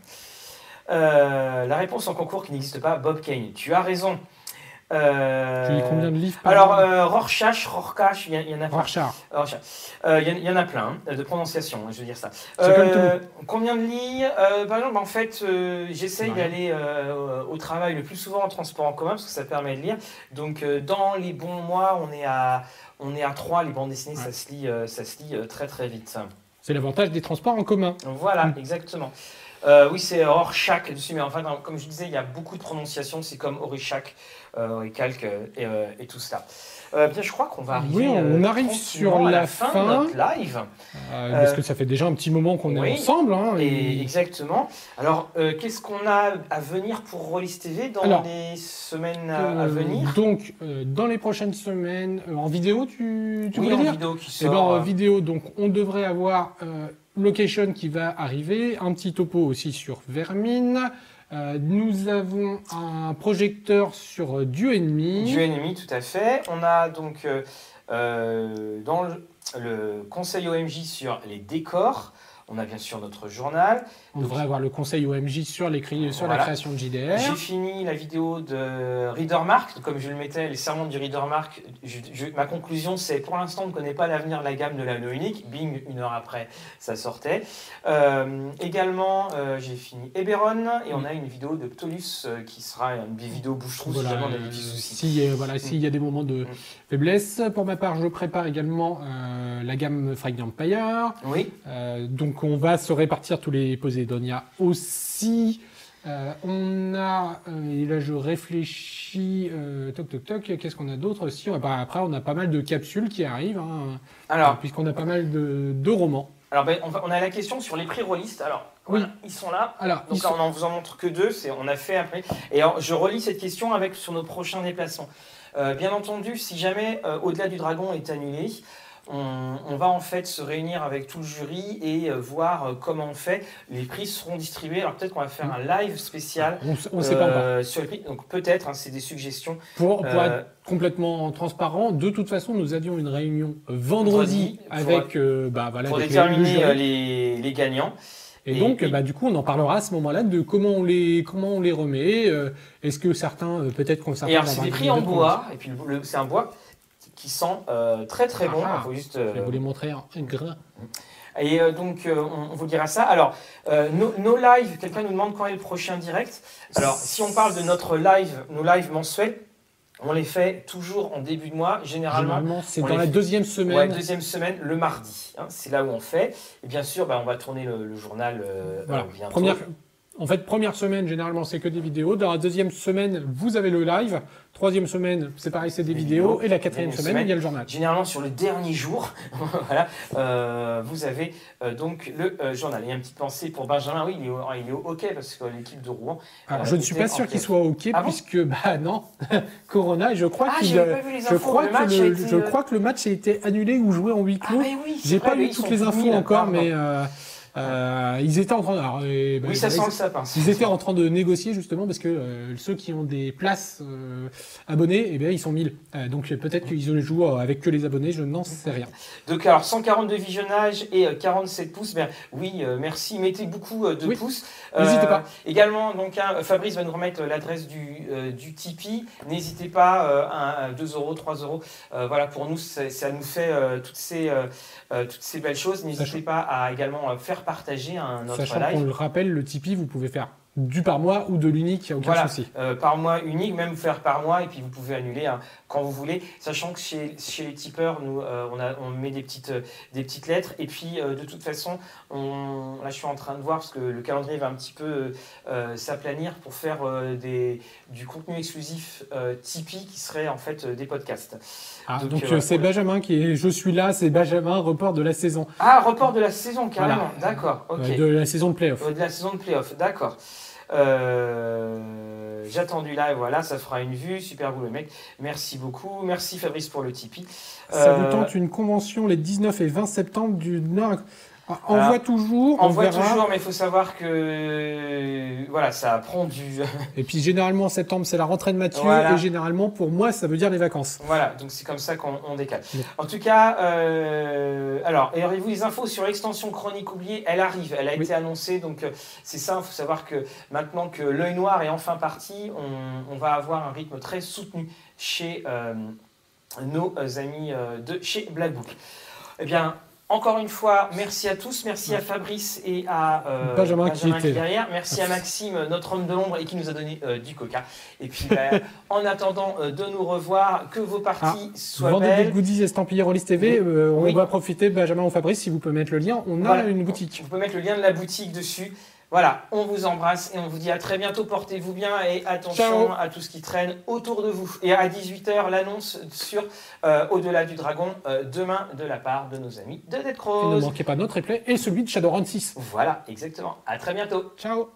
B: La réponse en concours qui n'existe pas, Bob Kane. Tu as raison. Euh,
A: Tu lis combien de livres par
B: alors, euh, Rorschach, Rorschach, il y, en- il y en a plein.
A: Rorschach.
B: Euh, Il y, en- il y en a plein hein, de prononciation, je veux dire ça.
A: Comme
B: Combien de lits Euh, Par exemple, en fait, euh, j'essaye d'aller euh, au travail le plus souvent en transport en commun parce que ça permet de lire. Donc, euh, dans les bons mois, on est à on est à 3, les bandes dessinées,
A: Ouais.
B: ça se lit, euh, ça se lit euh, très très vite.
A: C'est l'avantage des transports en commun.
B: Voilà,
A: Mm.
B: exactement. Euh, oui, c'est Rorschach dessus, mais enfin, comme je disais, il y a beaucoup de prononciations. C'est comme Orishak, euh, et, euh, et tout cela. Euh, bien, je crois qu'on va arriver.
A: Oui, on
B: euh,
A: arrive sur
B: à
A: la
B: fin,
A: fin.
B: de notre live.
A: Parce que ça fait déjà un petit moment qu'on est ensemble. hein,
B: Et
A: et-
B: exactement. Alors, qu'est-ce qu'on a à venir pour Rollis TV dans
A: Alors,
B: les semaines à, à venir
A: Donc, dans les prochaines semaines, en vidéo, tu, tu
B: Oui,
A: voulais
B: en
A: dire
B: vidéo qui
A: Eh ben, en vidéo, donc on devrait avoir Location qui va arriver, un petit topo aussi sur Vermine. Euh, nous avons un projecteur sur euh, Dieu ennemi.
B: Du ennemi, tout à fait. On a donc euh, dans le conseil OMJ sur les décors. On a bien sûr notre journal.
A: On devrait avoir le conseil OMJ sur, les cri- sur la création de JDR.
B: J'ai fini la vidéo de Readermark, comme je le mettais, les serments du Readermark. Je, je- ma conclusion, c'est pour l'instant, on ne connaît pas l'avenir de la gamme de l'anneau unique. Bing, une heure après, ça sortait. Euh, également, euh, j'ai fini Eberron et on a une vidéo de Ptolus euh, qui sera une vidéo bouche-trou si jamais on a des petits soucis.
A: si, voilà, s'il y a des moments de
B: Mm.
A: faiblesse. Pour ma part, je prépare également la gamme Frag Empire.
B: Oui,
A: Euh, donc on va se répartir tous les Posédonia aussi. Euh, on a, euh, et là je réfléchis, euh, toc toc toc, qu'est-ce qu'on a d'autre aussi? Bah, Après on a pas mal de capsules qui arrivent, hein,
B: alors,
A: puisqu'on a pas mal de, de romans.
B: alors ben, on, va- on a la question sur les prix rollistes. Alors,
A: Oui.
B: voilà, ils sont là.
A: Alors,
B: Donc là,
A: sont-
B: on en vous en montre que deux. C'est, on a fait après. Et alors, je relis cette question avec sur nos prochains déplacements. Bien entendu, si jamais Au-delà du Dragon est annulé, on, on va en fait se réunir avec tout le jury et euh, voir euh, comment on fait. Les prix seront distribués. Alors peut-être qu'on va faire un live spécial.
A: on ne sait pas encore.
B: euh, sur les prix. Donc peut-être, hein, c'est des suggestions.
A: Pour, pour être complètement transparent, de toute façon, nous avions une réunion vendredi
B: Vendredi, pour-
A: avec, euh, bah, voilà,
B: pour
A: avec
B: déterminer les, les gagnants.
A: Et,
B: Et-
A: donc,
B: et-
A: bah, du coup, on en parlera à ce moment-là de comment on les, comment on les remet. euh, Est-ce que certains, euh, peut-être qu'on
B: Et alors, c'est des prix en bois. Et puis c'est un bois qui sent euh, très très bon.
A: Ah,
B: Il faut juste,
A: Je vais
B: euh,
A: vous les montrer en grain.
B: Et euh, donc, euh, on, on vous dira ça. Alors, euh, nos, nos lives, quelqu'un nous demande quand est le prochain direct. Alors, si on parle de notre live, nos lives mensuels, on les fait toujours en début de mois, généralement.
A: Généralement, c'est
B: on
A: dans la
B: fait-
A: deuxième semaine.
B: Ouais, deuxième semaine, le mardi. hein, c'est là où on fait. Et bien sûr, bah, on va tourner le, le journal euh,
A: Voilà.
B: bientôt.
A: Première, en fait, première semaine, généralement, c'est que des vidéos. Dans la deuxième semaine, vous avez le live. Troisième semaine, c'est pareil, c'est des vidéos.
B: vidéos.
A: Et la quatrième semaine,
B: semaine.
A: il y a le journal.
B: Généralement sur le dernier jour, (laughs) voilà, euh, vous avez euh, donc le euh, journal. Et une petite pensée pour Benjamin, oui, il est au, il est au hockey parce que l'équipe de Rouen.
A: Alors,
B: euh,
A: je ne suis pas sûr qu'il soit OK,
B: Ah bon
A: puisque, bah (laughs) non, Corona, je crois
B: Ah,
A: qu'il. Je
B: le
A: que le,
B: a été,
A: je crois que le match a été annulé ou joué en huis
B: Ah,
A: clos.
B: mais oui,
A: J'ai pas lu toutes les infos encore, mais, euh, ils étaient en train. alors, bah,
B: Oui, ça
A: bah,
B: sent
A: ils-
B: le sapin.
A: Ils étaient en train de négocier justement parce que euh, ceux qui ont des places euh, abonnés, eh bien, ils sont 1000. Euh, donc peut-être qu'ils jouent avec que les abonnés, je n'en sais rien.
B: Donc alors 142 visionnages et euh, 47 pouces. Ben, oui, merci. Mettez beaucoup de
A: Oui.
B: pouces.
A: N'hésitez pas.
B: Également, donc hein, Fabrice va nous remettre l'adresse du, du Tipeee. N'hésitez pas, euh, à, à 2 euros, 3 euros. Voilà, pour nous, ça, nous fait toutes, ces, toutes ces belles choses. N'hésitez pas à également euh, faire partager un notre
A: Sachant
B: live.
A: qu'on le rappelle, le Tipeee, vous pouvez faire du par mois ou de l'unique, il n'y a aucun
B: Voilà.
A: souci.
B: Euh, par mois unique, même faire par mois, et puis vous pouvez annuler hein, quand vous voulez, sachant que chez, chez les tipeurs, nous, euh, on, a, on met des petites, euh, des petites lettres, et puis de toute façon, on, là je suis en train de voir, parce que le calendrier va un petit peu s'aplanir pour faire des, du contenu exclusif Tipeee qui serait en fait des podcasts.
A: Ah,
B: Donc,
A: c'est. Benjamin qui est Je suis là, c'est Benjamin, report de la saison.
B: Ah, report de la saison carrément,
A: Voilà.
B: d'accord,
A: de la saison de playoff.
B: De la saison de playoff, d'accord. Euh, J'attends du live, voilà, ça fera une vue. Super le mec. Merci beaucoup. Merci Fabrice pour le Tipeee.
A: Ça vous
B: Euh,
A: tente une convention les 19 et 20 septembre du Nord. On voit toujours, on,
B: On voit
A: verra.
B: toujours, mais il faut savoir que voilà, ça prend du. (laughs)
A: Et puis généralement en septembre c'est la rentrée de Mathieu
B: Voilà.
A: et généralement pour moi ça veut dire les vacances.
B: Voilà, donc c'est comme ça qu'on on décale. En tout cas, euh, alors, et auriez-vous les infos sur l'extension chronique oubliée? Elle arrive, elle a
A: Oui.
B: été annoncée, donc euh, c'est ça, il faut savoir que maintenant que l'œil noir est enfin parti, on, on va avoir un rythme très soutenu chez euh, nos amis de chez Blackbook. Eh bien, encore une fois, merci à tous, merci à Fabrice et à euh,
A: Benjamin qui
B: est derrière, merci à Maxime, notre homme de l'ombre, et qui nous a donné euh, du coca. Et puis, ben, (laughs) en attendant euh, de nous revoir, que vos parties soient
A: Vendez
B: belles.
A: des goodies estampillés Rollis TV, euh, on
B: Oui.
A: va profiter, Benjamin ou Fabrice, si vous pouvez mettre le lien, on a une boutique.
B: Vous pouvez mettre le lien de la boutique dessus. Voilà, on vous embrasse et on vous dit à très bientôt. Portez-vous bien et attention
A: Ciao.
B: à tout ce qui traîne autour de vous. Et à 18h, l'annonce sur euh, Au-delà du dragon, euh, demain de la part de nos amis de Dead
A: Et ne manquez pas notre replay et celui de Shadowrun 6.
B: Voilà, exactement. À très bientôt.
A: Ciao